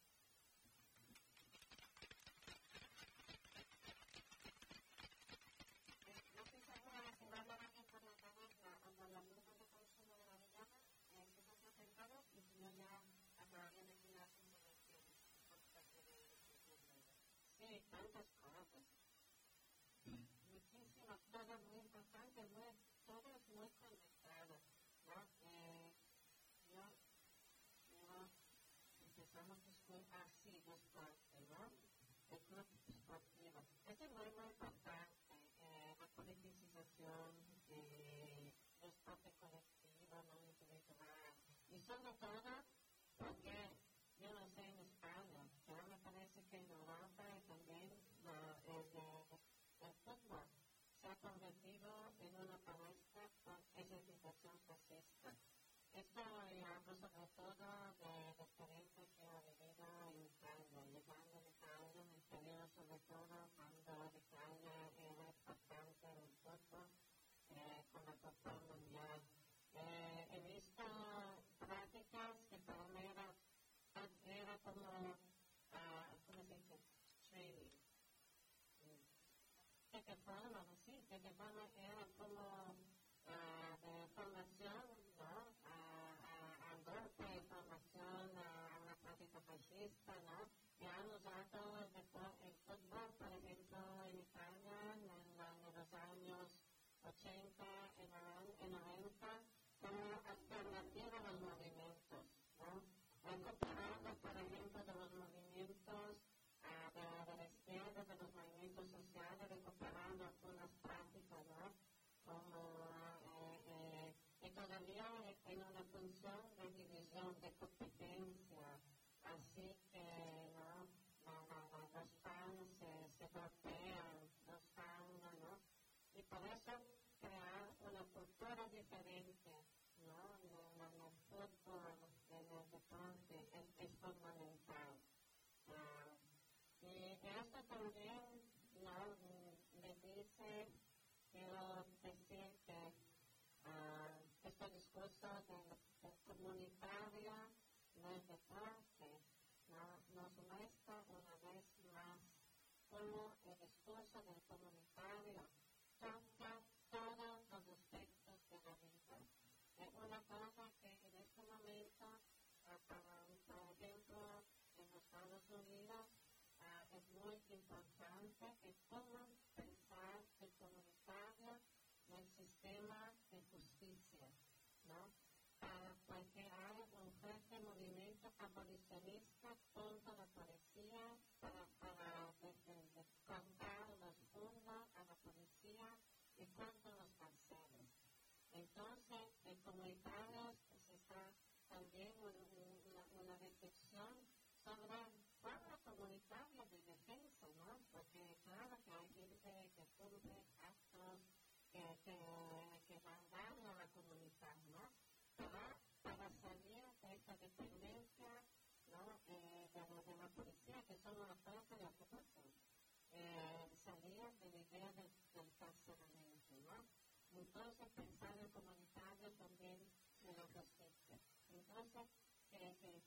Sobre todo, porque yo no sé en España, pero me parece que en Europa y también la, el, el fútbol se ha convertido en una palestra con ejercitación fascista. Esto yo hablo sobre todo de la experiencia que he vivido en Italia, llegando en Italia, periodo sobre todo hermanos, pues sí, que hermanos eran como uh, de formación, ¿no? A, al golpe de formación, a, a la práctica fascista, ¿no? Y han usado el, el fútbol, por ejemplo, en Italia, en, en los años 80, en, en 90, como izquierda, de los movimientos sociales, de comparando algunas prácticas, ¿no? como eh, eh, y todavía en una función de división, de competencia, así que ¿no? la, la, la, los se, golpean, los fans, ¿no? Y por eso crear una cultura diferente, ¿no? En el fútbol, también, ¿no? Me dice, quiero decir que ah, este discurso de, de comunitario no es deporte, ¿no? nos muestra una vez más cómo el discurso del importante que cómo pensar comunitario en el sistema de justicia, ¿no? Para, porque hay un fuerte movimiento abolicionista contra la policía, para, para de, de, de contar los fondos a la policía y contra los carceles. Entonces, el comunitario se está también un- un- una, una reflexión sobre forma comunitaria de defensa, ¿no? Porque claro que hay gente que cumple actos que, que, que dan daño a la comunidad, ¿no? Pero para salir de esta dependencia, ¿no? Eh, de, la, de la policía, que son una fuerza de ocupación, eh, salir de la idea del, del carcelamiento, ¿no? Entonces, pensar en comunitario también de la justicia. Entonces, que, que,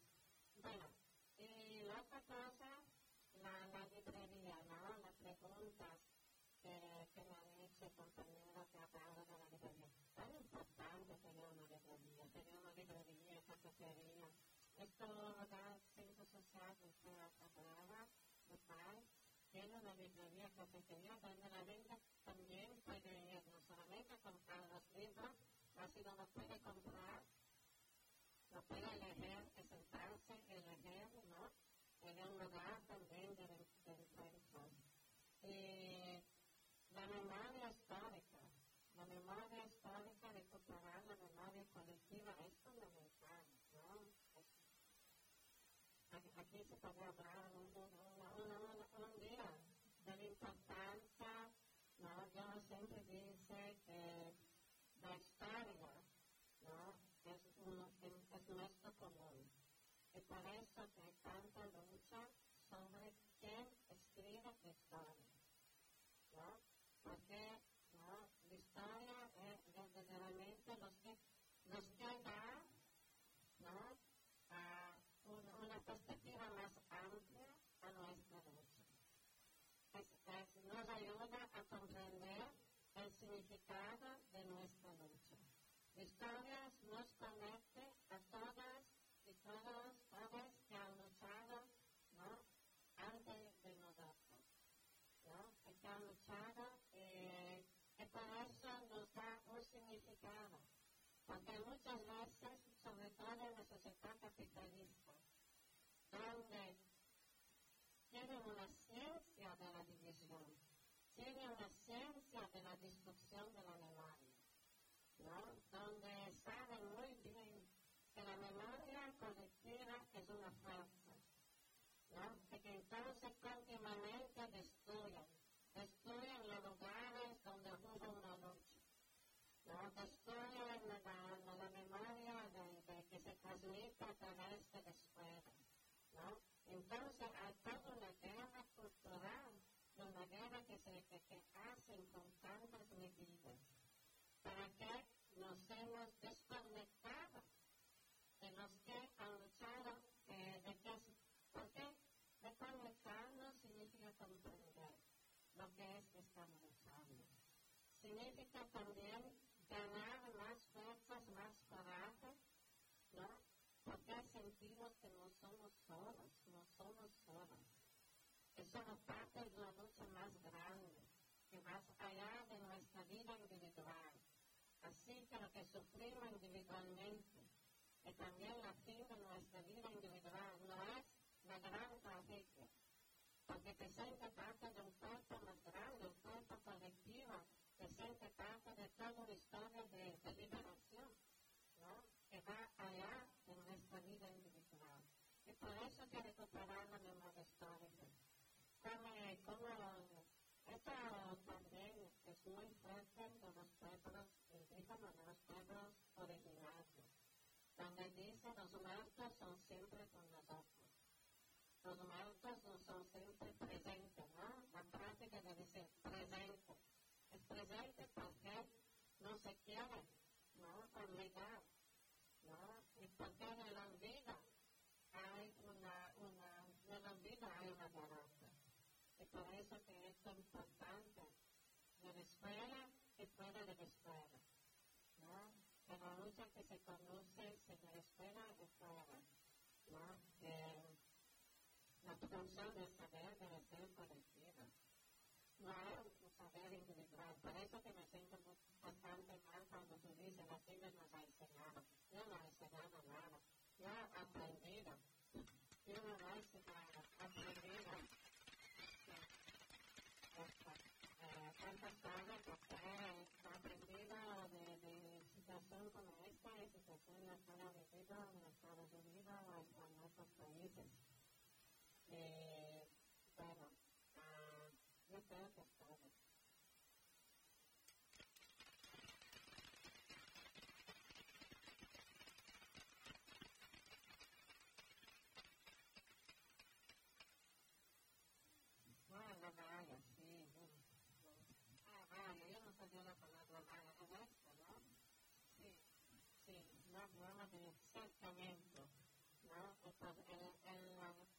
bueno, y la otra cosa, la, la librería, ¿no? Las preguntas que, que me han hecho compañeros que hablaron de la librería. Tan importante sería una librería, sería una librería, cafetería. Esto da ciencia social, que usted hablaba, de paz, tiene una librería, cafetería, donde la gente también puede ir, no solamente comprar los libros, sino lo puede comprar lo puede que sentarse, elegir, ¿no? En un lugar también de, de encuentro. Y la memoria histórica, la memoria histórica, recuperar la memoria colectiva es fundamental, ¿no? Es- aquí, aquí se puede hablar un, un, una- una- una- un día de la importancia, ¿no? Yo siempre dice que uno, es, es nuestro común. Y por eso que tanta lucha significado de nuestra lucha. La historia nos conecta a todas y todos, todos que han luchado ¿no? antes de nosotros, ¿no? Que han luchado eh, y por eso nos da un significado. Porque muchas veces, sobre todo en la sociedad capitalista, donde tiene una ciencia de la división, tiene una ciencia de la destrucción de la memoria, ¿no? donde saben muy bien que la memoria colectiva es una fuerza, ¿no? y que entonces continuamente destruyen, destruyen los lugares donde hubo una lucha, ¿no? destruyen la, la, la memoria de, de que se transmite a través de la escuela. ¿no? Entonces hay toda una una guerra que se que, hacen con tantas medidas, para que nos hemos desconectado de los que han luchado, eh, de que, ¿por qué? Desconectarnos significa comprender lo que es que estamos luchando. Significa también ganar más fuerzas, más coraje, ¿no? Porque sentimos que no somos solos. Parte de una lucha más grande, que va allá de nuestra vida individual. Así que lo que sufrimos individualmente, que también la fin de nuestra vida individual, no es la gran tragedia, porque te sientes parte de un cuerpo más grande, un cuerpo colectivo, te sientes parte de toda una historia de, liberación, ¿no? que va allá de nuestra vida individual. Y por eso que recuperar la memoria histórica. Como, como esto también es muy fuerte de los pueblos indígenas, de los pueblos originarios, donde dice los muertos son siempre con nosotros. Los muertos no son siempre presentes, ¿no? La práctica de decir presente. Es presente porque no se quiere, ¿no? Olvidar, ¿no? Y porque en la vida hay una, una, en la vida hay una derrota. Por eso que es tan importante la escuela y fuera de la escuela. ¿no? Que la lucha que se conoce en la escuela y fuera. ¿no? Que la producción del saber debe ser colectiva. No es un saber individual. Por eso que me siento bastante mal cuando tú dices, la Chile nos ha enseñado. Yo no he enseñado nada. Yo he aprendido. Yo no he enseñado, aprendido tantas cosas porque he aprendido de, de situación como esta y situaciones que he vivido en Estados Unidos o en otros países. Eh, bueno, uh, yo creo que es todo. Bueno, vaya, sí. Ah, vaya, yo no sabía la palabra vaya, es esto, ¿no? Sí, sí, no hablamos de ¿no? El, el,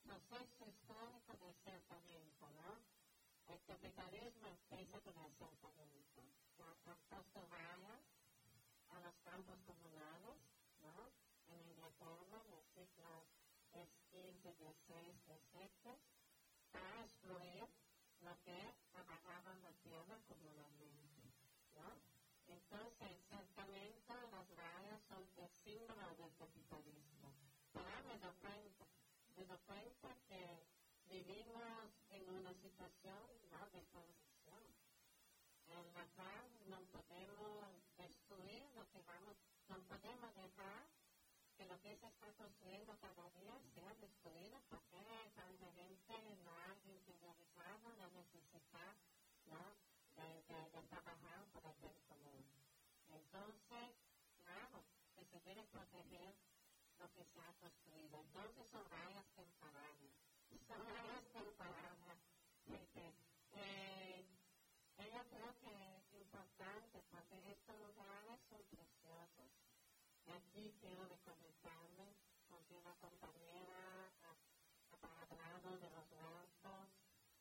proceso histórico de acercamiento, ¿no? El capitalismo empieza con el acercamiento. Ha puesto vaya a los campos comunales, ¿no? En Inglaterra, en los siglos XV, XVI, XVII, para excluir lo que trabajaban la tierra comunalmente. ¿no? Entonces, del capitalismo. Pero me doy cuenta, me cuenta que vivimos en una situación de transición, en la cual no podemos destruir lo que vamos, no podemos dejar que lo que se está construyendo cada día sea destruido porque tanta gente no ha interiorizado la necesidad de, de, trabajar por el común. Entonces, debe proteger lo que se ha construido. Entonces son rayas temporarias. Son rayas temporarias. Porque, eh, yo creo que es importante porque estos lugares son preciosos. Aquí quiero recomendarme con una compañera para hablar de los huertos,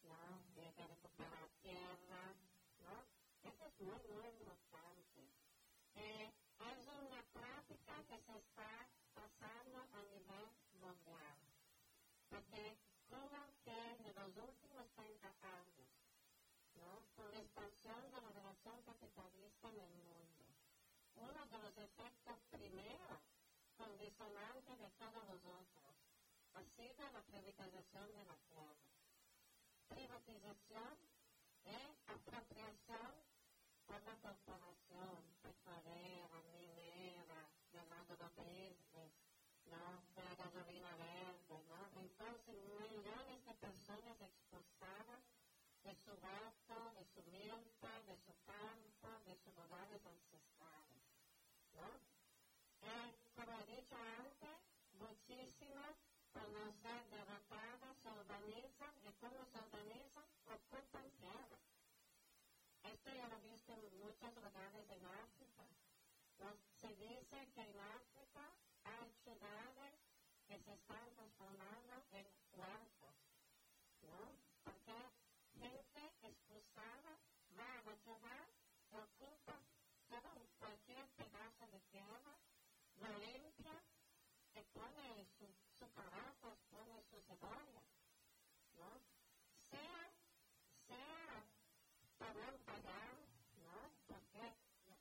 ¿no? De, recuperar tierra, ¿no? Eso es muy, muy importante. Eh, es una práctica que se está pasando a nivel mundial. Porque creo que en los últimos 30 años, ¿no? Con la expansión de la relación capitalista en el mundo, uno de los efectos primeros condicionantes de todos los otros ha sido la privatización de la tierra. Privatización es apropiación por la corporación petrolera, minera, de la gasolina verde. Entonces, millones de personas expulsadas de su huerto, de su milpa, de su campo, de sus lugares ancestrales. ¿no? Eh, como he dicho antes, muchísimas, por no ser derrotadas, se organizan, y cómo se organizan, ocupan tierra. Esto ya lo he visto en muchos lugares en África. Se dice que en África que se están transformando en cuerpos, ¿no? Porque gente expulsada va a la ciudad, ocupa todo cualquier pedazo de tierra, lo limpia, se pone su, su trabajo, pone su cebolla, ¿no? Sea, sea pagón pagar, ¿no? Porque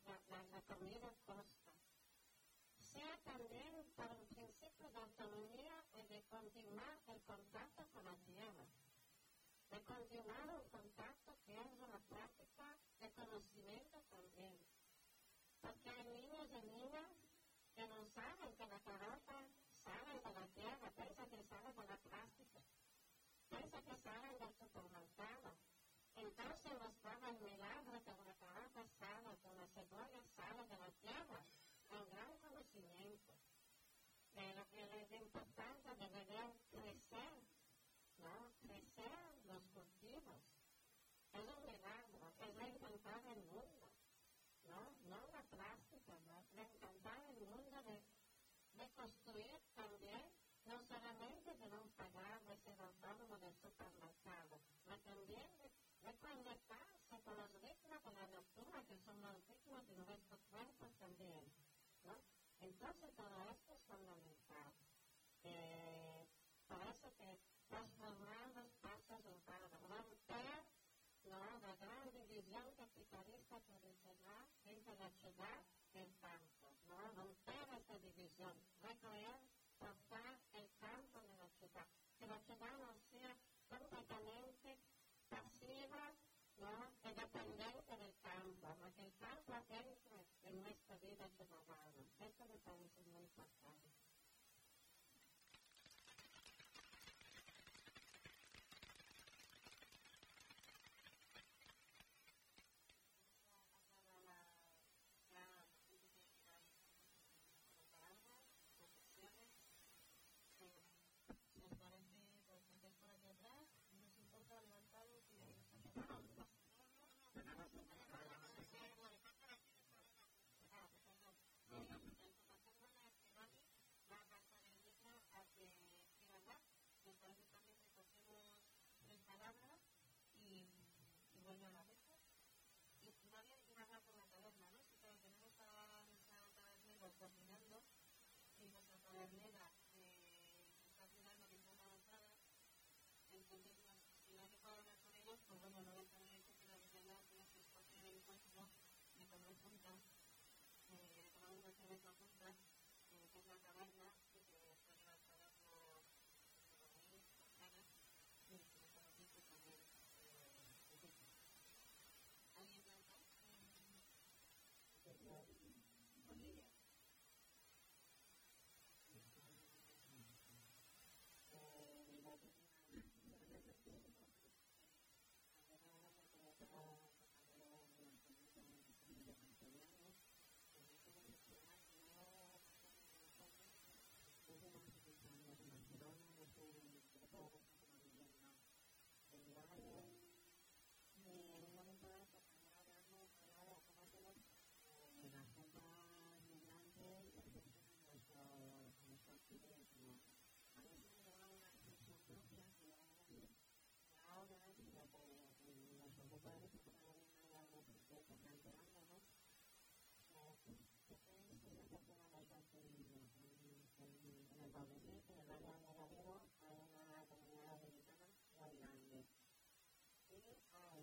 la, comida costa. Sea también por de autonomía y de continuar el contacto con la tierra, de continuar un contacto que es una práctica de conocimiento también. Porque hay niños y niñas que no saben que la carota sale de la tierra, piensan que sale de la práctica, piensan que salen del supermercado. Entonces nos daba el milagro que la carota sale, que la cebolla sale de la tierra, un gran conocimiento de lo que es importante de ver crecer, ¿no? Crecer los cultivos. Es un milagro, es reinventar el mundo, ¿no? No la práctica, ¿no? Reinventar el mundo de, de construir también, no solamente de no pagar, de ser autónomo del supermercado, pero también de, de conectarse con los ritmos de la natura, que son los ritmos de nuestros cuerpos también, ¿no? Entonces todo esto gran división capitalista tradicional entre la ciudad y el campo, ¿no? romper esa división, recoger, pasar el campo de la ciudad, que la ciudad no sea completamente pasiva ¿no? y dependiente del campo, pero que el campo entre en nuestra vida ciudadana. Eso me parece muy importante. coordinando y nuestra tabernera eh, está cuidando que está avanzada. Entonces, si no se puede hablar con ellos, pues bueno, no les han dicho que la vivienda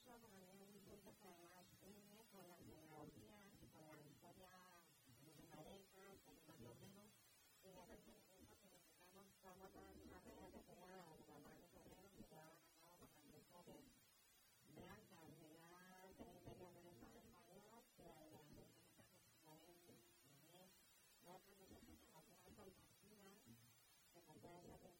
eso de manera muy que además une con la pedagogía, con la historia de pareja, con los logros, y ya que necesitamos como todas las reglas de pelea de los hermanos obreros que llevaban a cabo por las mujeres blancas de la del interior del Estado español, que la de las mujeres también, no hay muchas generaciones compartidas que se pueden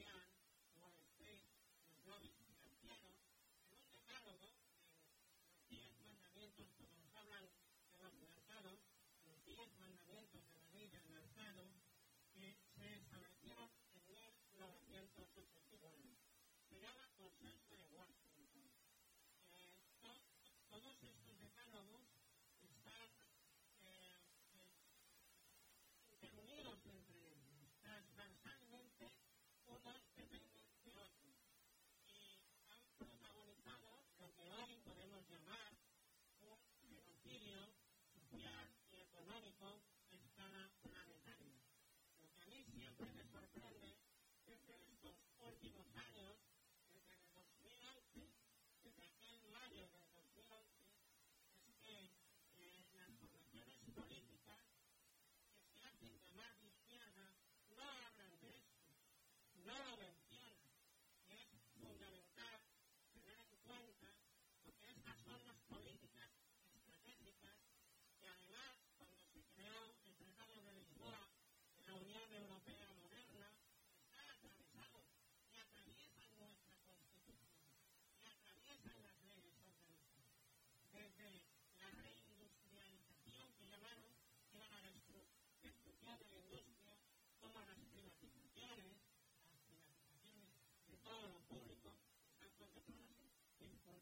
O en un decálogo de los 10 mandamientos que nos hablan de los lanzados, los 10 mandamientos de la ley del lanzado, que se establecieron en 1969. Se llama domicilio social y económico es cada planetario. Lo que a mí siempre me sorprende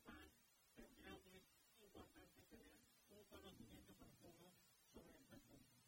cual creo que es importante tener un conocimiento profundo sobre el asunto.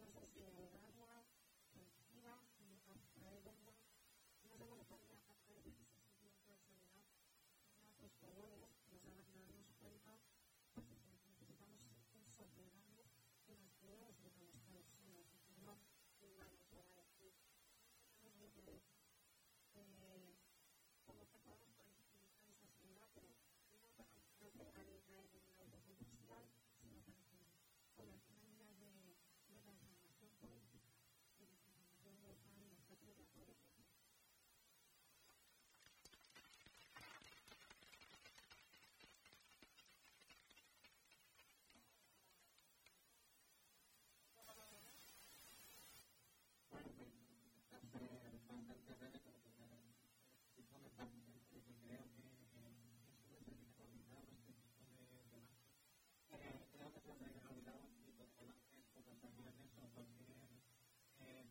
no sé si nos cuide de que para que para caer en una autocombustión, sino para que con la finalidad de,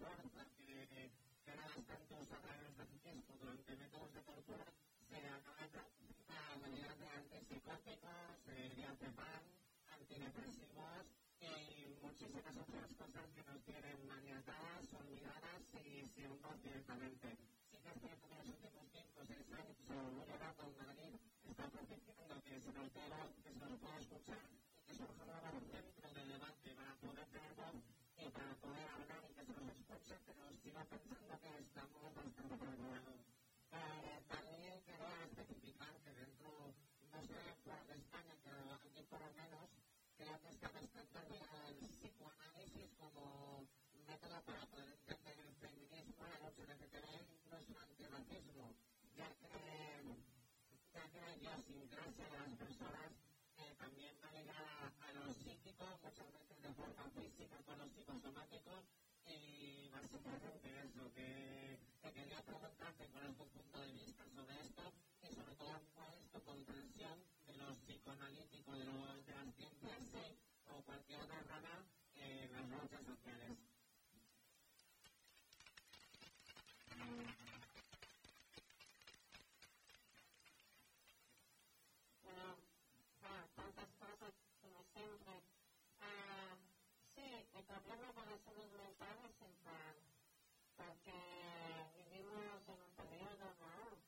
nuestra propia política. antidepresivos y muchísimas otras cosas que nos tienen maniatadas, olvidadas y sin voz directamente. Sí que es cierto que en los últimos tiempos el Sánchez muy rato en Madrid está propiciando que se nos, que se nos pueda escuchar y que surja un centro de debate para poder tener voz y para poder hablar y que se nos escuche, pero sigo pensando que estamos bastante preparados. Eh, también quería especificar que dentro, no sé fuera de España, pero aquí por lo menos, creo que está bastante el psicoanálisis como método para poder entender el feminismo, la lucha LGTB, incluso el antirracismo, ya que, ya que la de las personas eh, también va ligada a lo psíquico, muchas veces de forma física con los psicosomáticos, y básicamente eso, que, que quería preguntarte cuál es tu punto de vista sobre esto y sobre todo cuál es tu comprensión de lo psicoanalítico, de, lo, de las ciencias o cualquier otra rama en las luchas sociales. Bueno, ah, tantas cosas como siempre. Ah, sí, el problema con la salud mental es el plan, porque vivimos en un periodo, ¿no?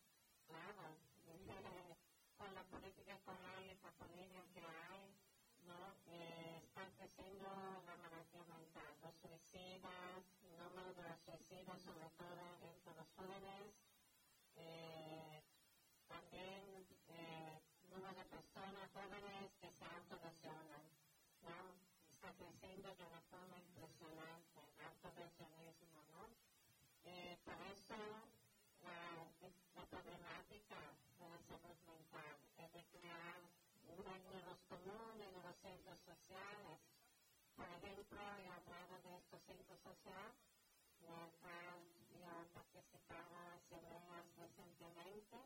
Claro, con la política que hay, ¿no? Eh, está creciendo la malaltía mental, los suicidas, el número de los suicidas, sobre todo entre los jóvenes. Eh, también eh, número de personas jóvenes que se autolesionan, ¿no? Está creciendo de una forma impresionante, el autolesionismo, ¿no? Eh, por eso la, la problemática de la salud mental es de crear unos comunes en los centros sociales. Por ejemplo, he hablado de estos centros sociales, mientras yo he participado en asambleas recientemente,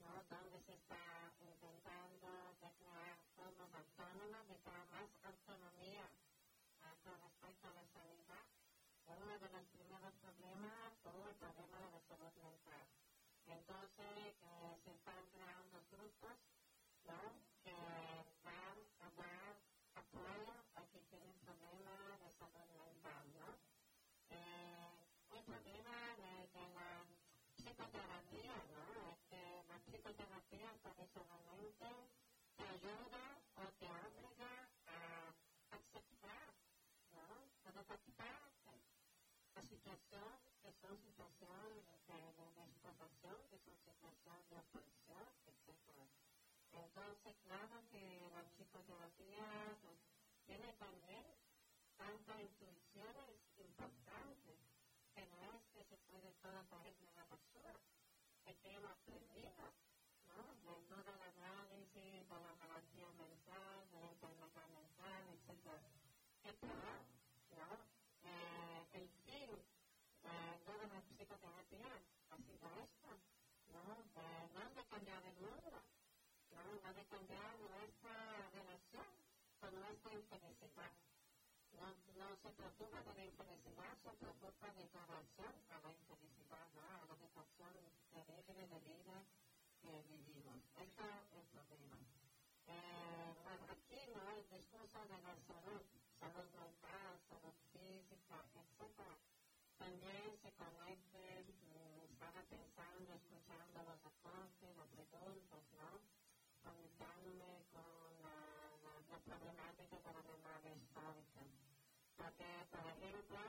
¿no? donde se está intentando de crear formas autónomas, de crear más autonomía con respecto a la sanidad. Uno de los primeros problemas fue el problema de la salud mental. Entonces, eh, se están creando grupos ¿no? Psicoterapia, ¿no? Es que la psicoterapia tradicionalmente te ayuda o te obliga a aceptar, ¿no? A aceptar la situación, que son situaciones de, de, explotación, que son situaciones de opresión, etc. Entonces, claro que la psicoterapia pues, tiene también tantas intuiciones importantes que no es que se puede la basura, es que hemos aprendido, ¿no? De todo el análisis de la malaltía mental, de la enfermedad mental, etc. Es ¿no? Eh, el fin eh, de la psicoterapia ha sido esto, ¿no? De, no de cambiar el mundo, ¿no? No de cambiar nuestra relación con nuestra infelicidad. No, no se preocupa de la infelicidad, se preocupa de la reacción a la infelicidad. Situación terrible de vida que vivimos. Esto es el problema. Eh, bueno, aquí no el discurso de la salud, salud mental, salud física, etc. También se conecte, mm, estaba pensando, escuchando los aportes, las preguntas, ¿no? Conectándome con la, problemática de la memoria histórica. Porque, por ejemplo,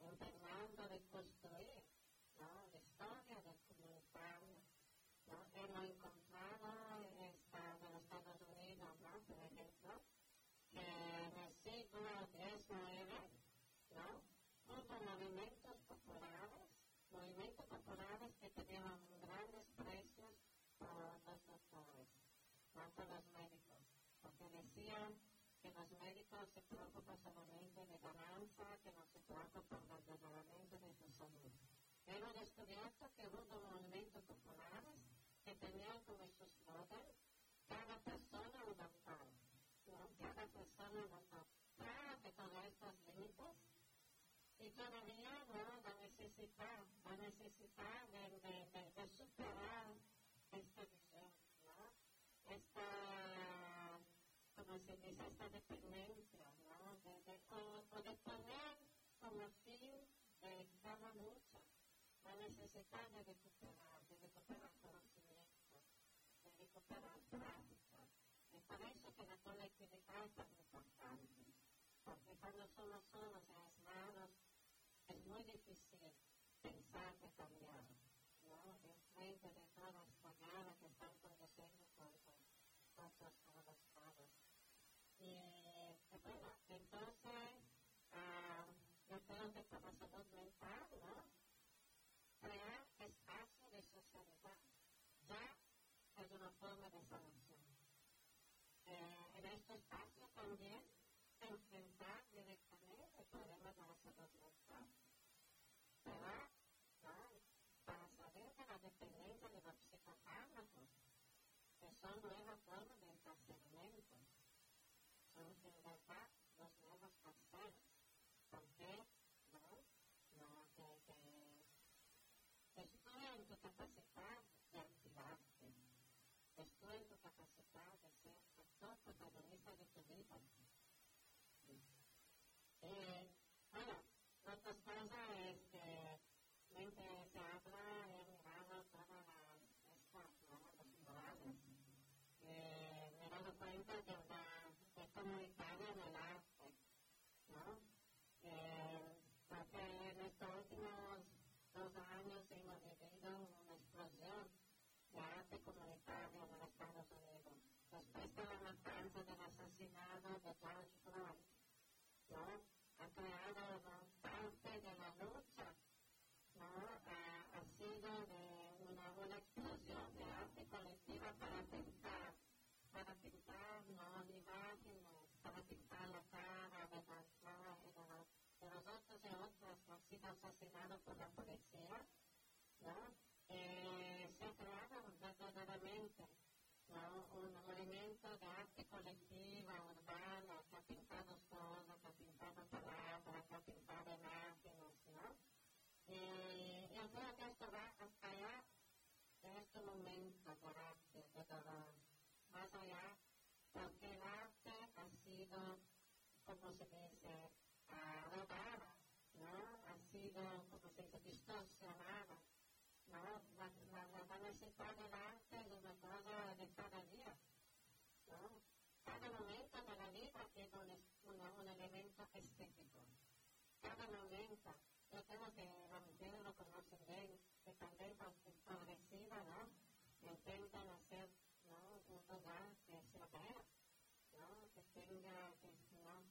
intentando de construir XIX, ¿no? hubo movimientos populares, movimientos populares que tenían grandes precios por los doctores, no por los médicos, porque decían que los médicos se preocupan solamente de ganancia, que no se preocupan mejoramiento de su salud. Hemos descubierto que hubo movimientos populares que tenían como su slogan cada persona un doctor, ¿no? cada persona un doctor. Que todos estos límites y todavía no va a necesitar, va a necesitar de, de, de, de superar esta visión. Esta como se dice, esta dependencia. De, de, de poner como fin de cada lucha la necesidad de recuperar, de recuperar conocimiento, de recuperar práctica. Es por eso que la colectividad es tan importante, porque cuando somos solos aislados, es muy difícil pensar de cambiar, ¿no? Frente de toda esta guerra que están produciendo contra otros adaptados. Y bueno, entonces, uh, yo creo que la salud mental, ¿no? Crear espacio de socialidad ya es una forma de sanación. Eh, en este espacio también enfrentar directamente el problema de la salud mental. Pero, ¿no? para saber que la dependencia de los psicofármacos que son nuevas formas de encarcelamiento, son en verdad los nuevos carceles. ¿Por qué? No, no, que, que destruyen tu capacidad de activarte, destruyen tu capacidad de ser actor protagonista de tu vida. Eh, bueno, otra cosa comunitaria en el arte, ¿no? Eh, porque en estos últimos dos años hemos vivido una explosión de arte comunitario en los Estados Unidos. Después de la matanza del asesinato de George Floyd, ¿no? Ha creado parte de la lucha ¿no? ha, ha sido de una, una explosión de arte colectiva para pintar, para pintar ¿no? imágenes, para pintar la cara de las de, de los otros y otras que han sido asesinados por la policía, ¿no? Eh, se ha creado verdaderamente ¿no? un movimiento de arte colectiva, urbana, que ha pintado cosas, que ha pintado palabras, que ha pintado imágenes, ¿no? Y yo creo que esto va hasta allá de este momento de arte, de dolor, más allá, porque ha sido, como se dice, robada, ¿no? Ha sido, como se dice, distorsionada, ¿no? La, la, la necesidad del arte cosa de cada día, ¿no? Cada momento de la vida tiene un, elemento estético. Cada momento yo tengo que la mujer lo conoce bien, que también progresiva, ¿no? Intentan hacer, ¿no? Un lugar que ¿no?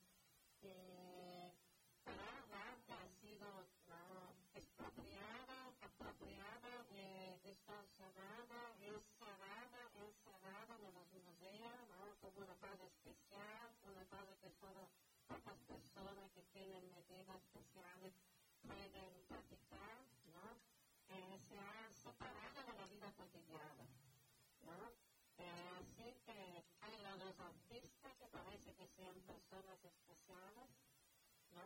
Que para la ha sido. Expropiada, apropiada, eh, distorsionada, encerrada, encerrada en los museos, ¿no? Como una cosa especial, una cosa que solo pocas personas que tienen medidas especiales pueden practicar, ¿no? Eh, separada de la vida cotidiana, ¿no? Eh, así que hay los artistas que parece que sean personas especiales, ¿no?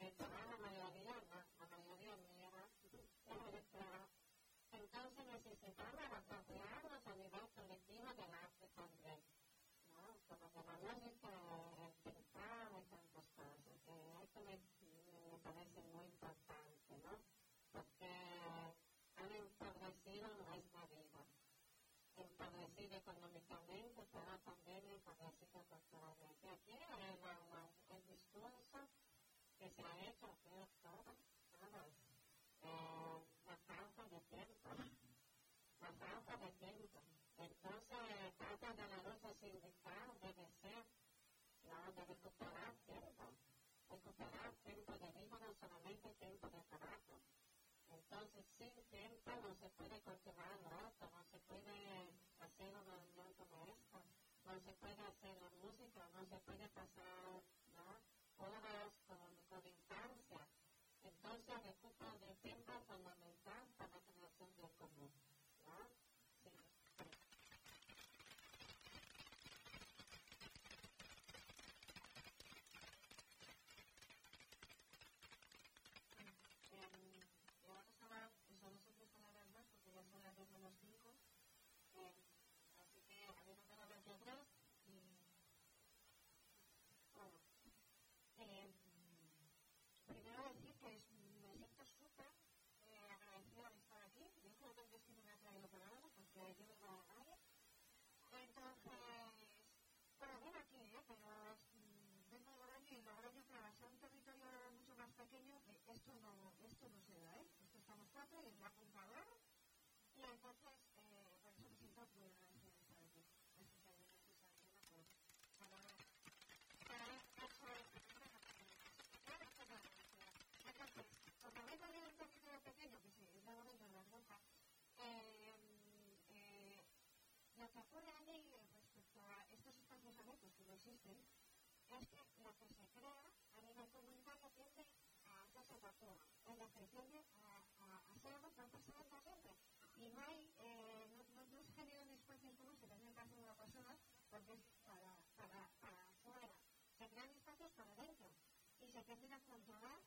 Entonces, la mayoría, la, la mayoría mía. Entonces necesitamos apropiarnos a nivel colectivo del arte también, ¿no? Como de la música, el pintar y tantas cosas. Me, me parece muy importante, empobrecido económicamente, pero también empobrecido culturalmente. Aquí el, el discurso que se ha hecho, creo, todo, todo eh, la falta de tiempo, la falta de tiempo. Entonces, parte de la lucha sindical debe ser, ¿no? de recuperar tiempo, recuperar tiempo de vida, no solamente tiempo de trabajo. Entonces, sin tiempo no se puede continuar otro, no se puede hacer una reunión como esta, no se puede hacer la música, no se puede pasar ¿no? horas con, con infancia. Entonces, recupero del tiempo es fundamental para la creación del común. ¿no? Sí. y vamos a hablar, pues vamos a tres palabras más porque ya son las 2 menos 5. Eh, así que a mí no tengo que atrás. Y, bueno, eh, primero decir que es, me siento súper eh, agradecida de estar aquí. Yo creo que el destino me ha traído para algo porque yo vengo a la radio. Entonces, bueno, ven aquí, ¿eh? pero mm, vengo de Logroño y Logroño, claro, al ser un territorio mucho más pequeño, eh, esto no, esto no se da, ¿eh? Esto estamos cuatro y es la punta de oro. Y entonces, eh, por eso me siento agradecida de aquí. Así que por, para, entonces, perdido un territorio pequeño, que es eh, eh, lo que ocurre allí respecto a estos espacios abiertos que no existen es que lo que se crea a nivel comunitario tiende a hacerse vacío, es decir, tiende a, a, ser algo siempre. Y no hay, eh, no, no, no se generan espacios como se tendrían que hacer una persona porque es para, para, para. Se crean espacios para dentro y se tienden a controlar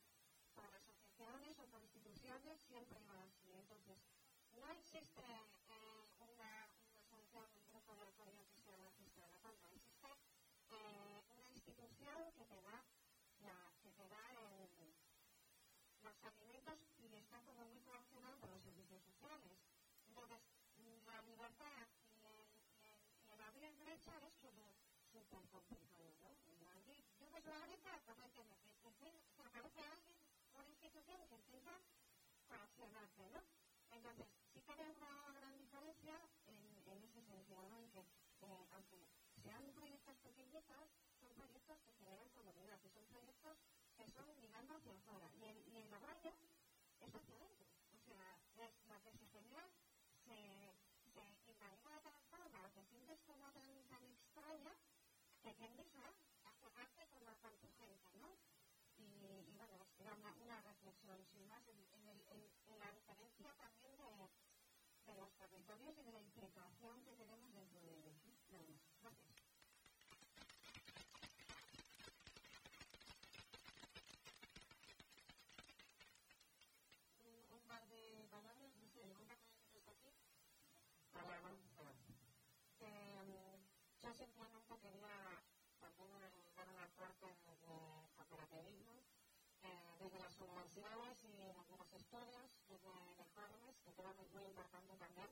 por asociaciones o por instituciones siempre así. Entonces, no existe eh, una, una solución, un grupo de apoyo que sea la fiesta de la palma, existe eh, una institución que te da, la, que te da el, los alimentos y está como muy coaccionado por los servicios sociales. Entonces, la libertad y el, y el, abrir brecha es súper complicado, ¿no? Aquí, yo ves la brecha, aparentemente, te aparece alguien, una institución que intenta coaccionarte, ¿no? Entonces, sí que hay una gran diferencia en, en ese sentido, ¿no? En que, eh, aunque sean proyectos pequeñitos, son proyectos que generan comunidad, que son proyectos son mirando. Y el, y el barrio es hacia adentro. O sea, es lo que se genera se, se imagina de tal forma, te sientes como tan, tan extraña, que tiendes a, a cerrarte como con gente, ¿no? Y, bueno, era una, una reflexión sin más en, en, en, en la diferencia también de, de los territorios y de la implicación que tenemos dentro de ellos. Nada más. Gracias. Un, un par de palabras, no sé, ¿cuántas minutos aquí? Palabras. Eh, yo simplemente quería también dar un aporte de cooperativismo eh, desde universidades y desde los estudios, desde los jóvenes, que creo que es muy importante también.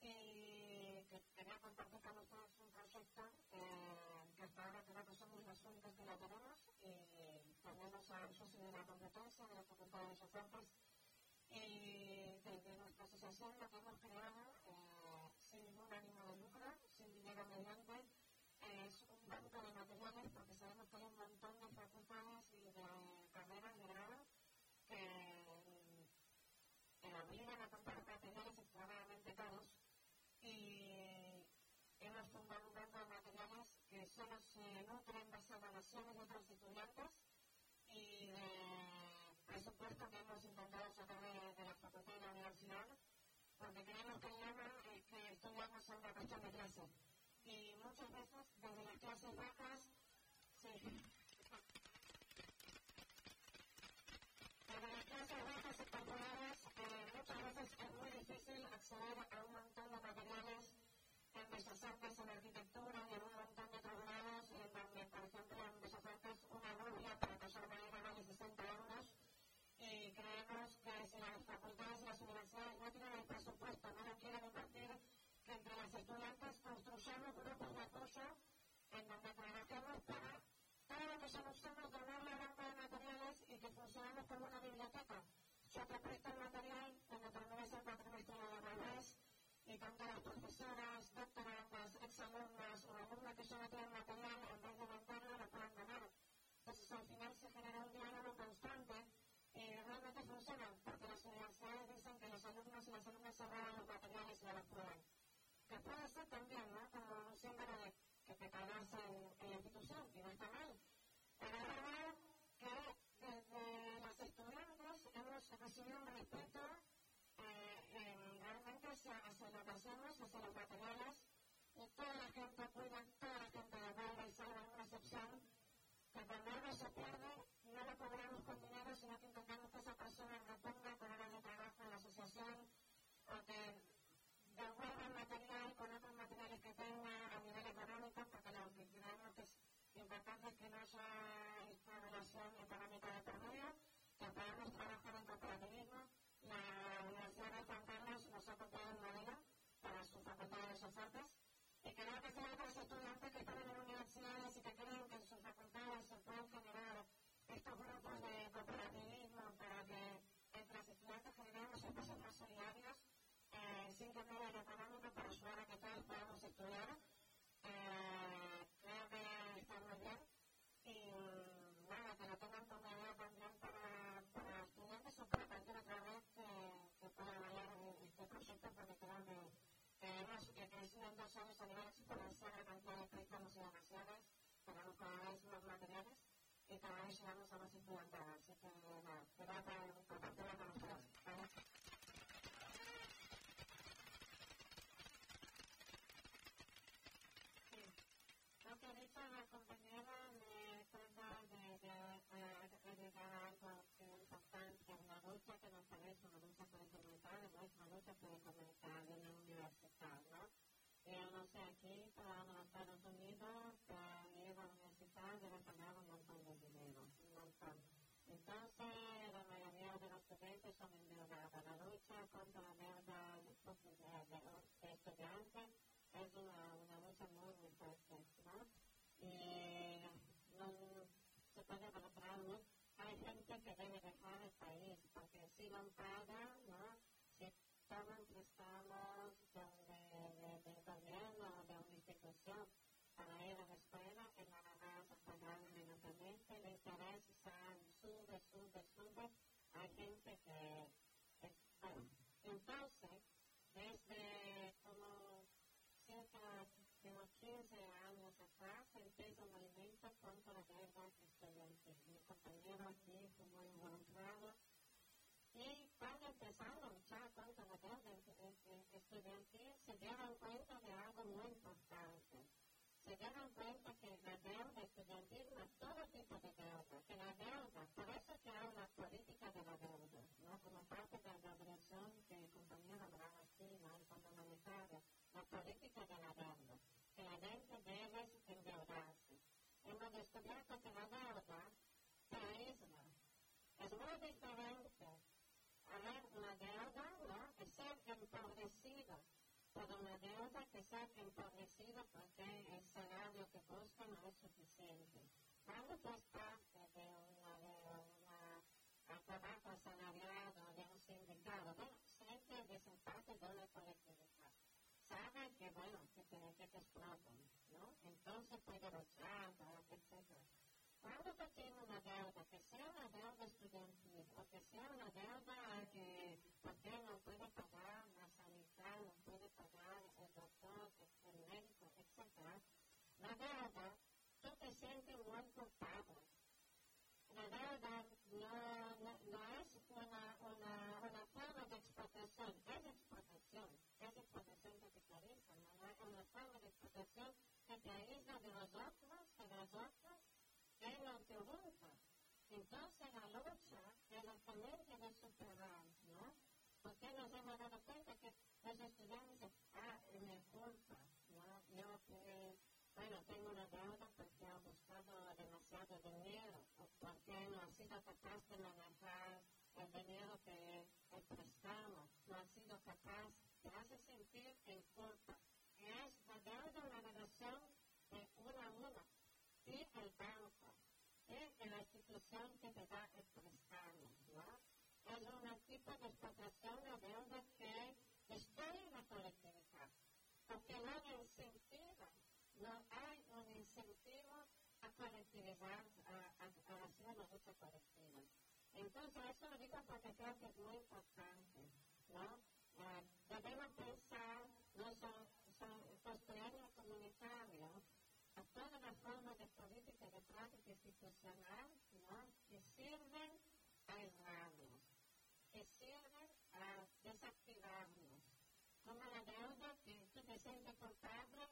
Y que quería compartir con ustedes un proyecto eh, que hasta ahora creo que somos los únicos que lo tenemos y tenemos a uso de la competencia de la Facultad de Bellas Artes y desde nuestra asociación lo que hemos creado eh, sin ningún ánimo de lucro, sin dinero mediante, es un banco de materiales porque sabemos que hay un montón de facultades y de carreras de grado que eh, obligan a comprar materiales extremadamente caros y hemos fundado un banco de materiales que solo se nutren de donaciones de otros estudiantes y de presupuesto que hemos intentado sacar de, de la facultad y la universidad por que creemos que llama eh, que estudiamos son una cuestión de clase. Y muchas veces, desde las clases bajas, sí. Desde las clases bajas populares, eh, muchas veces es muy difícil acceder a un montón de materiales en Bellas Artes, en arquitectura y en un montón de lados, en donde, por ejemplo, en Bellas Artes una rubia para taller madera vale 60 euros y creemos que si las facultades y las universidades no tienen el presupuesto, no lo quieren invertir, que entre las estudiantes construyamos grupos de apoyo en donde trabajemos para todo lo que ya usamos, donar la banca de materiales y que funcionemos como una biblioteca. Yo te presto el material cuando termines el cuatrimestre de revés y tanto las profesoras, doctorandas, exalumnas o alumnas que no tienen material, en vez de venderlo, lo puedan donar. Entonces al final se genera un diálogo constante eh, realmente funcionan, porque las universidades dicen que los alumnos y las alumnas se roban los materiales y no los prueban. Que puede ser también, ¿no? Como un símbolo de que te cagas en, en, la institución, y no está mal. Pero es verdad que desde las estudiantes hemos recibido un respeto realmente hacia, hacia lo que hacemos, hacia los materiales, y toda la gente cuida, toda la gente devuelve y salva alguna excepción, que cuando algo se pierde, no lo cobramos con dinero, sino que intentamos que esa persona reponga con horas de trabajo en la asociación o que devuelva el material con otros materiales que tenga a nivel económico, porque lo que creemos que es importante es que no haya esta relación económica de por medio, que podamos trabajar en cooperativismo. La Universidad de Juan Carlos un modelo para su facultad de Bellas Artes y creo que los estudiantes que están en universidades y que creen que en sus facultades se pueden generar estos grupos de cooperativismo para que entre estudiantes generemos espacios más solidarios eh, sin que medio económico para ayudar a que todos podamos estudiar. Eh, creo que está muy bien y nada, que lo tengan como idea también para, para estudiantes o para cualquier otra vez que, que pueda valer este proyecto porque creo que, que hemos crecido en dos años a nivel exponencial la cantidad de préstamos y donaciones, tenemos cada vez más materiales y cada vez llegamos a más estudiantadas. Así que nada, quería compartirlo con ustedes. ¿vale? Lo que dicho me trata de, es importante, una lucha que nos parece una lucha fundamental, lucha fundamental Yo no sé, aquí para los Estados Unidos, para ir a la universidad debe pagar un montón de dinero, un montón. Entonces, la mayoría de los estudiantes son endeudados. La lucha contra la deuda de, de estudiantes es una, una lucha muy, muy fuerte. Y no se puede demostrar, ¿no? Hay gente que debe dejar el país, porque si no paga, sube. Hay gente que, entonces, desde como cerca de unos 15 años atrás, empieza un movimiento contra la deuda estudiantil. Mi compañero aquí fue muy involucrado y cuando empezaron a luchar contra la deuda estudiantil, se dieron cuenta de algo muy importante. Se dieron cuenta que la deuda estudiantil no es todo tipo de deuda, que por eso que hay una política de la deuda, ¿no? como parte de la dirección que el compañero hablaba aquí, ¿no? Monetario, la política de la deuda, que la deuda debe endeudarse. Hemos descubierto que la deuda aísla. Es muy diferente haber una deuda, ¿no? Que ser empobrecido una deuda que ser empobrecido porque el salario que busca no es suficiente. Cuando tú es parte de una, de una trabajo asalariado, de un sindicato, bueno, siente que es parte de una colectividad. Sabe que, bueno, que, te, que te explotan, ¿no? Entonces puede luchar, etc. Cuando tú tienes una deuda, que sea una deuda estudiantil o que sea una deuda que porque no puede pagar pagados, el doctor, el médico, etc., la deuda que te siente muy culpable. La deuda no, no, no es una, una, una, forma de explotación, es explotación, es explotación capitalista, no es una forma de explotación capitalista de los otros, de las otras, es la pregunta. Entonces la lucha de la familia de superar tengo una deuda porque he buscado demasiado dinero, o porque no he sido capaz de manejar el dinero que he prestado, no he sido capaz, te hace sentir en culpa. Es la deuda una relación de una a una y el banco. Y la institución que te da el prestado, ¿no? Es un tipo de explotación de deuda que en la colectividad, porque no incentiva, no hay un incentivo a colectivizar, a, a, a una lucha colectiva. Entonces, eso lo digo porque creo que es muy importante, ¿no? Debemos pensar, no son, son construir comunitario, a todas las formas de política de práctica institucional ¿no? que sirven a aislarnos, que sirven a desactivarnos. Como la deuda que tú te sientes culpable,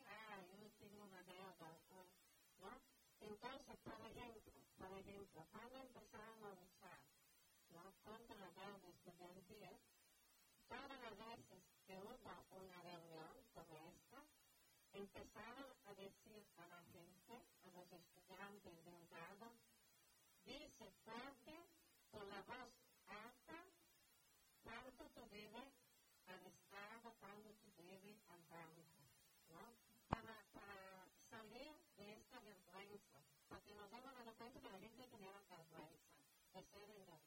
¿no? Entonces, por ejemplo, por ejemplo, cuando empezamos a luchar ¿no? contra la deuda estudiantil, todas las veces que hubo una reunión como esta, empezaron a decir a la gente, a los estudiantes endeudados, dice fuerte, con la voz alta, cuánto tú debes al Estado, cuánto tú debes al banco, ¿no? Para, para salir de esta vergüenza, porque cuenta que la gente tenía vergüenza de ser endeudado.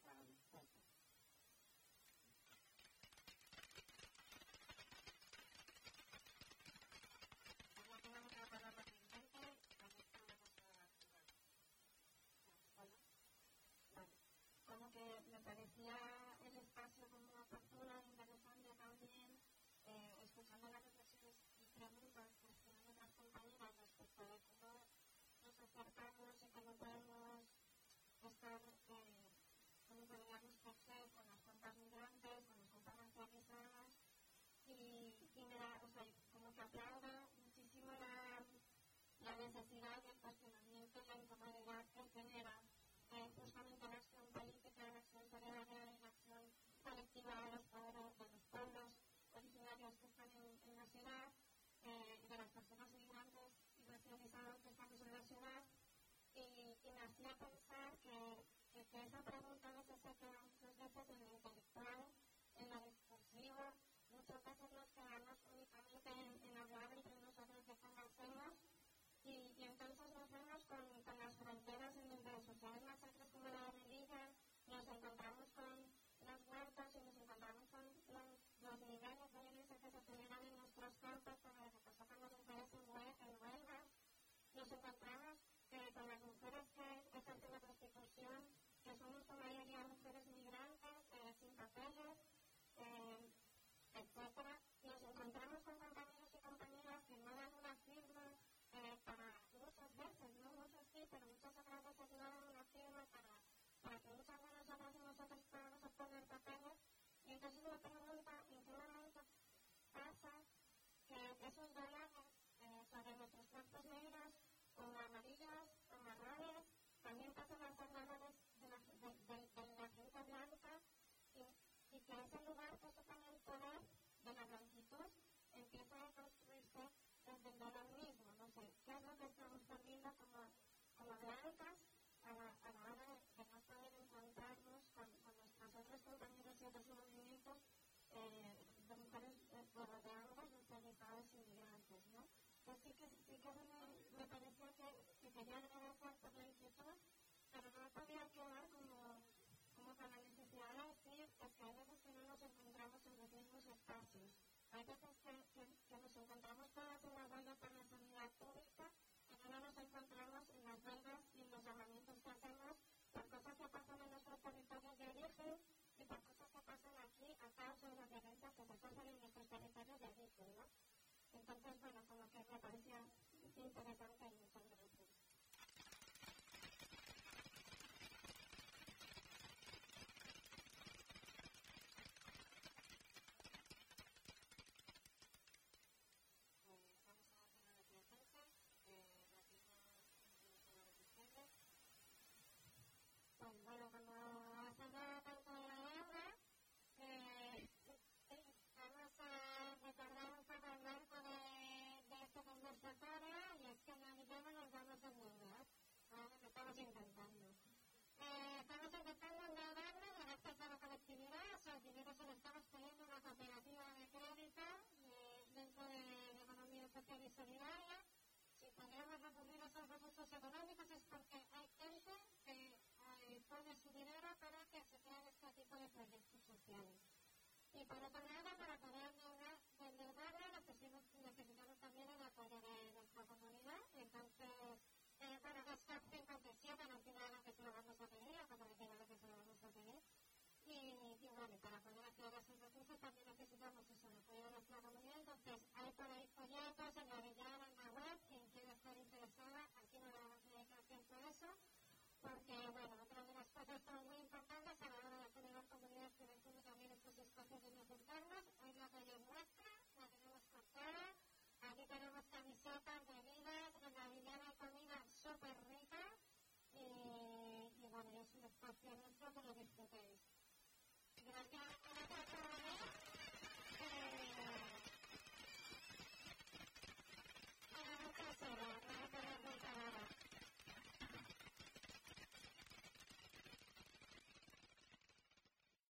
como que me parecía el espacio como apertura interesante también, eh, escuchando las reflexiones y preguntas que hacían otras compañeras respecto de cómo nos acercamos cómo podríamos crecer con las cuentas migrantes, con las cuentas racializadas, y, y me da, o sea, como que aplaudo muchísimo la, la necesidad del cuestionamiento y la incomodidad que genera eh, justamente la acción política, la acción solidaria y la acción colectiva de los pueblos, de los pueblos originarios que están en, en la ciudad, eh, de las personas migrantes y racializadas que estamos en la ciudad. Y, y me hacía pensar que, que, que esa pregunta a veces en lo intelectual, en lo discursivo, muchas veces nos quedamos únicamente en, en hablar entre nosotros de hacemos y, y, entonces nos vemos con, con, las fronteras en donde sociedades masacres como la de Liga, nos encontramos con los muertos y nos encontramos con los, los niveles de violencia que se generan en nuestros campos, como lo que pasó con las mujeres en, en Huelva. Nos encontramos eh, con las mujeres pero muchas otras veces no una firma para, para que muchas de nosotras y nosotros podamos obtener papeles. Y entonces me en qué momento pasa que esos dólares eh, sobre nuestros cuerpos negros o amarillos o marrones también pasan a ser de la, de, de, de la gente blanca y, y que ese lugar que supone el poder de la blanquitud empieza a construirse desde el dólar mismo. No sé, ¿qué es lo que estamos perdiendo como, como blancas a la, a la hora de, de no poder encontrarnos con, con nuestros otros compañeros y otros movimientos eh, de mujeres eh, bueno, de ambos racializados y migrantes, ¿no? Pues sí que, me, me parecía que, que quería agradecer por la inquietud, pero no podía quedar como como con la necesidad de hay veces que no nos encontramos en los mismos espacios. Hay veces que, nos encontramos todas en la huelga por la sanidad pública, pero no nos encontramos basados en los violentos que se pasan en de origen, ¿no? Entonces, bueno, como que me pareció interesante generosas, generosas estamos teniendo una cooperativa de crédito eh, dentro de la economía social y solidaria. Si podemos recurrir a esos recursos económicos es porque hay gente que eh, pone su dinero para que se crean este tipo de proyectos sociales. Y por otro lado, para poder lograr, lograrlo, necesitamos, necesitamos también el apoyo de nuestra comunidad Y, y bueno, para poder hacer los ejercicios también necesitamos eso, el apoyo de nuestra comunidad. Entonces, ahí podéis folletos en la villana, en la web, quien quiera estar interesada, aquí no le vamos a dedicar tiempo a eso, porque bueno, otra de las cosas son muy importantes a la hora de generar comunidades que reciben también estos espacios de juntarnos. Hoy la calle muestra, la tenemos cortada, aquí tenemos camisetas, bebidas, en la villana hay comida súper rica y, y bueno, es un espacio nuestro que lo disfrutéis. something like that.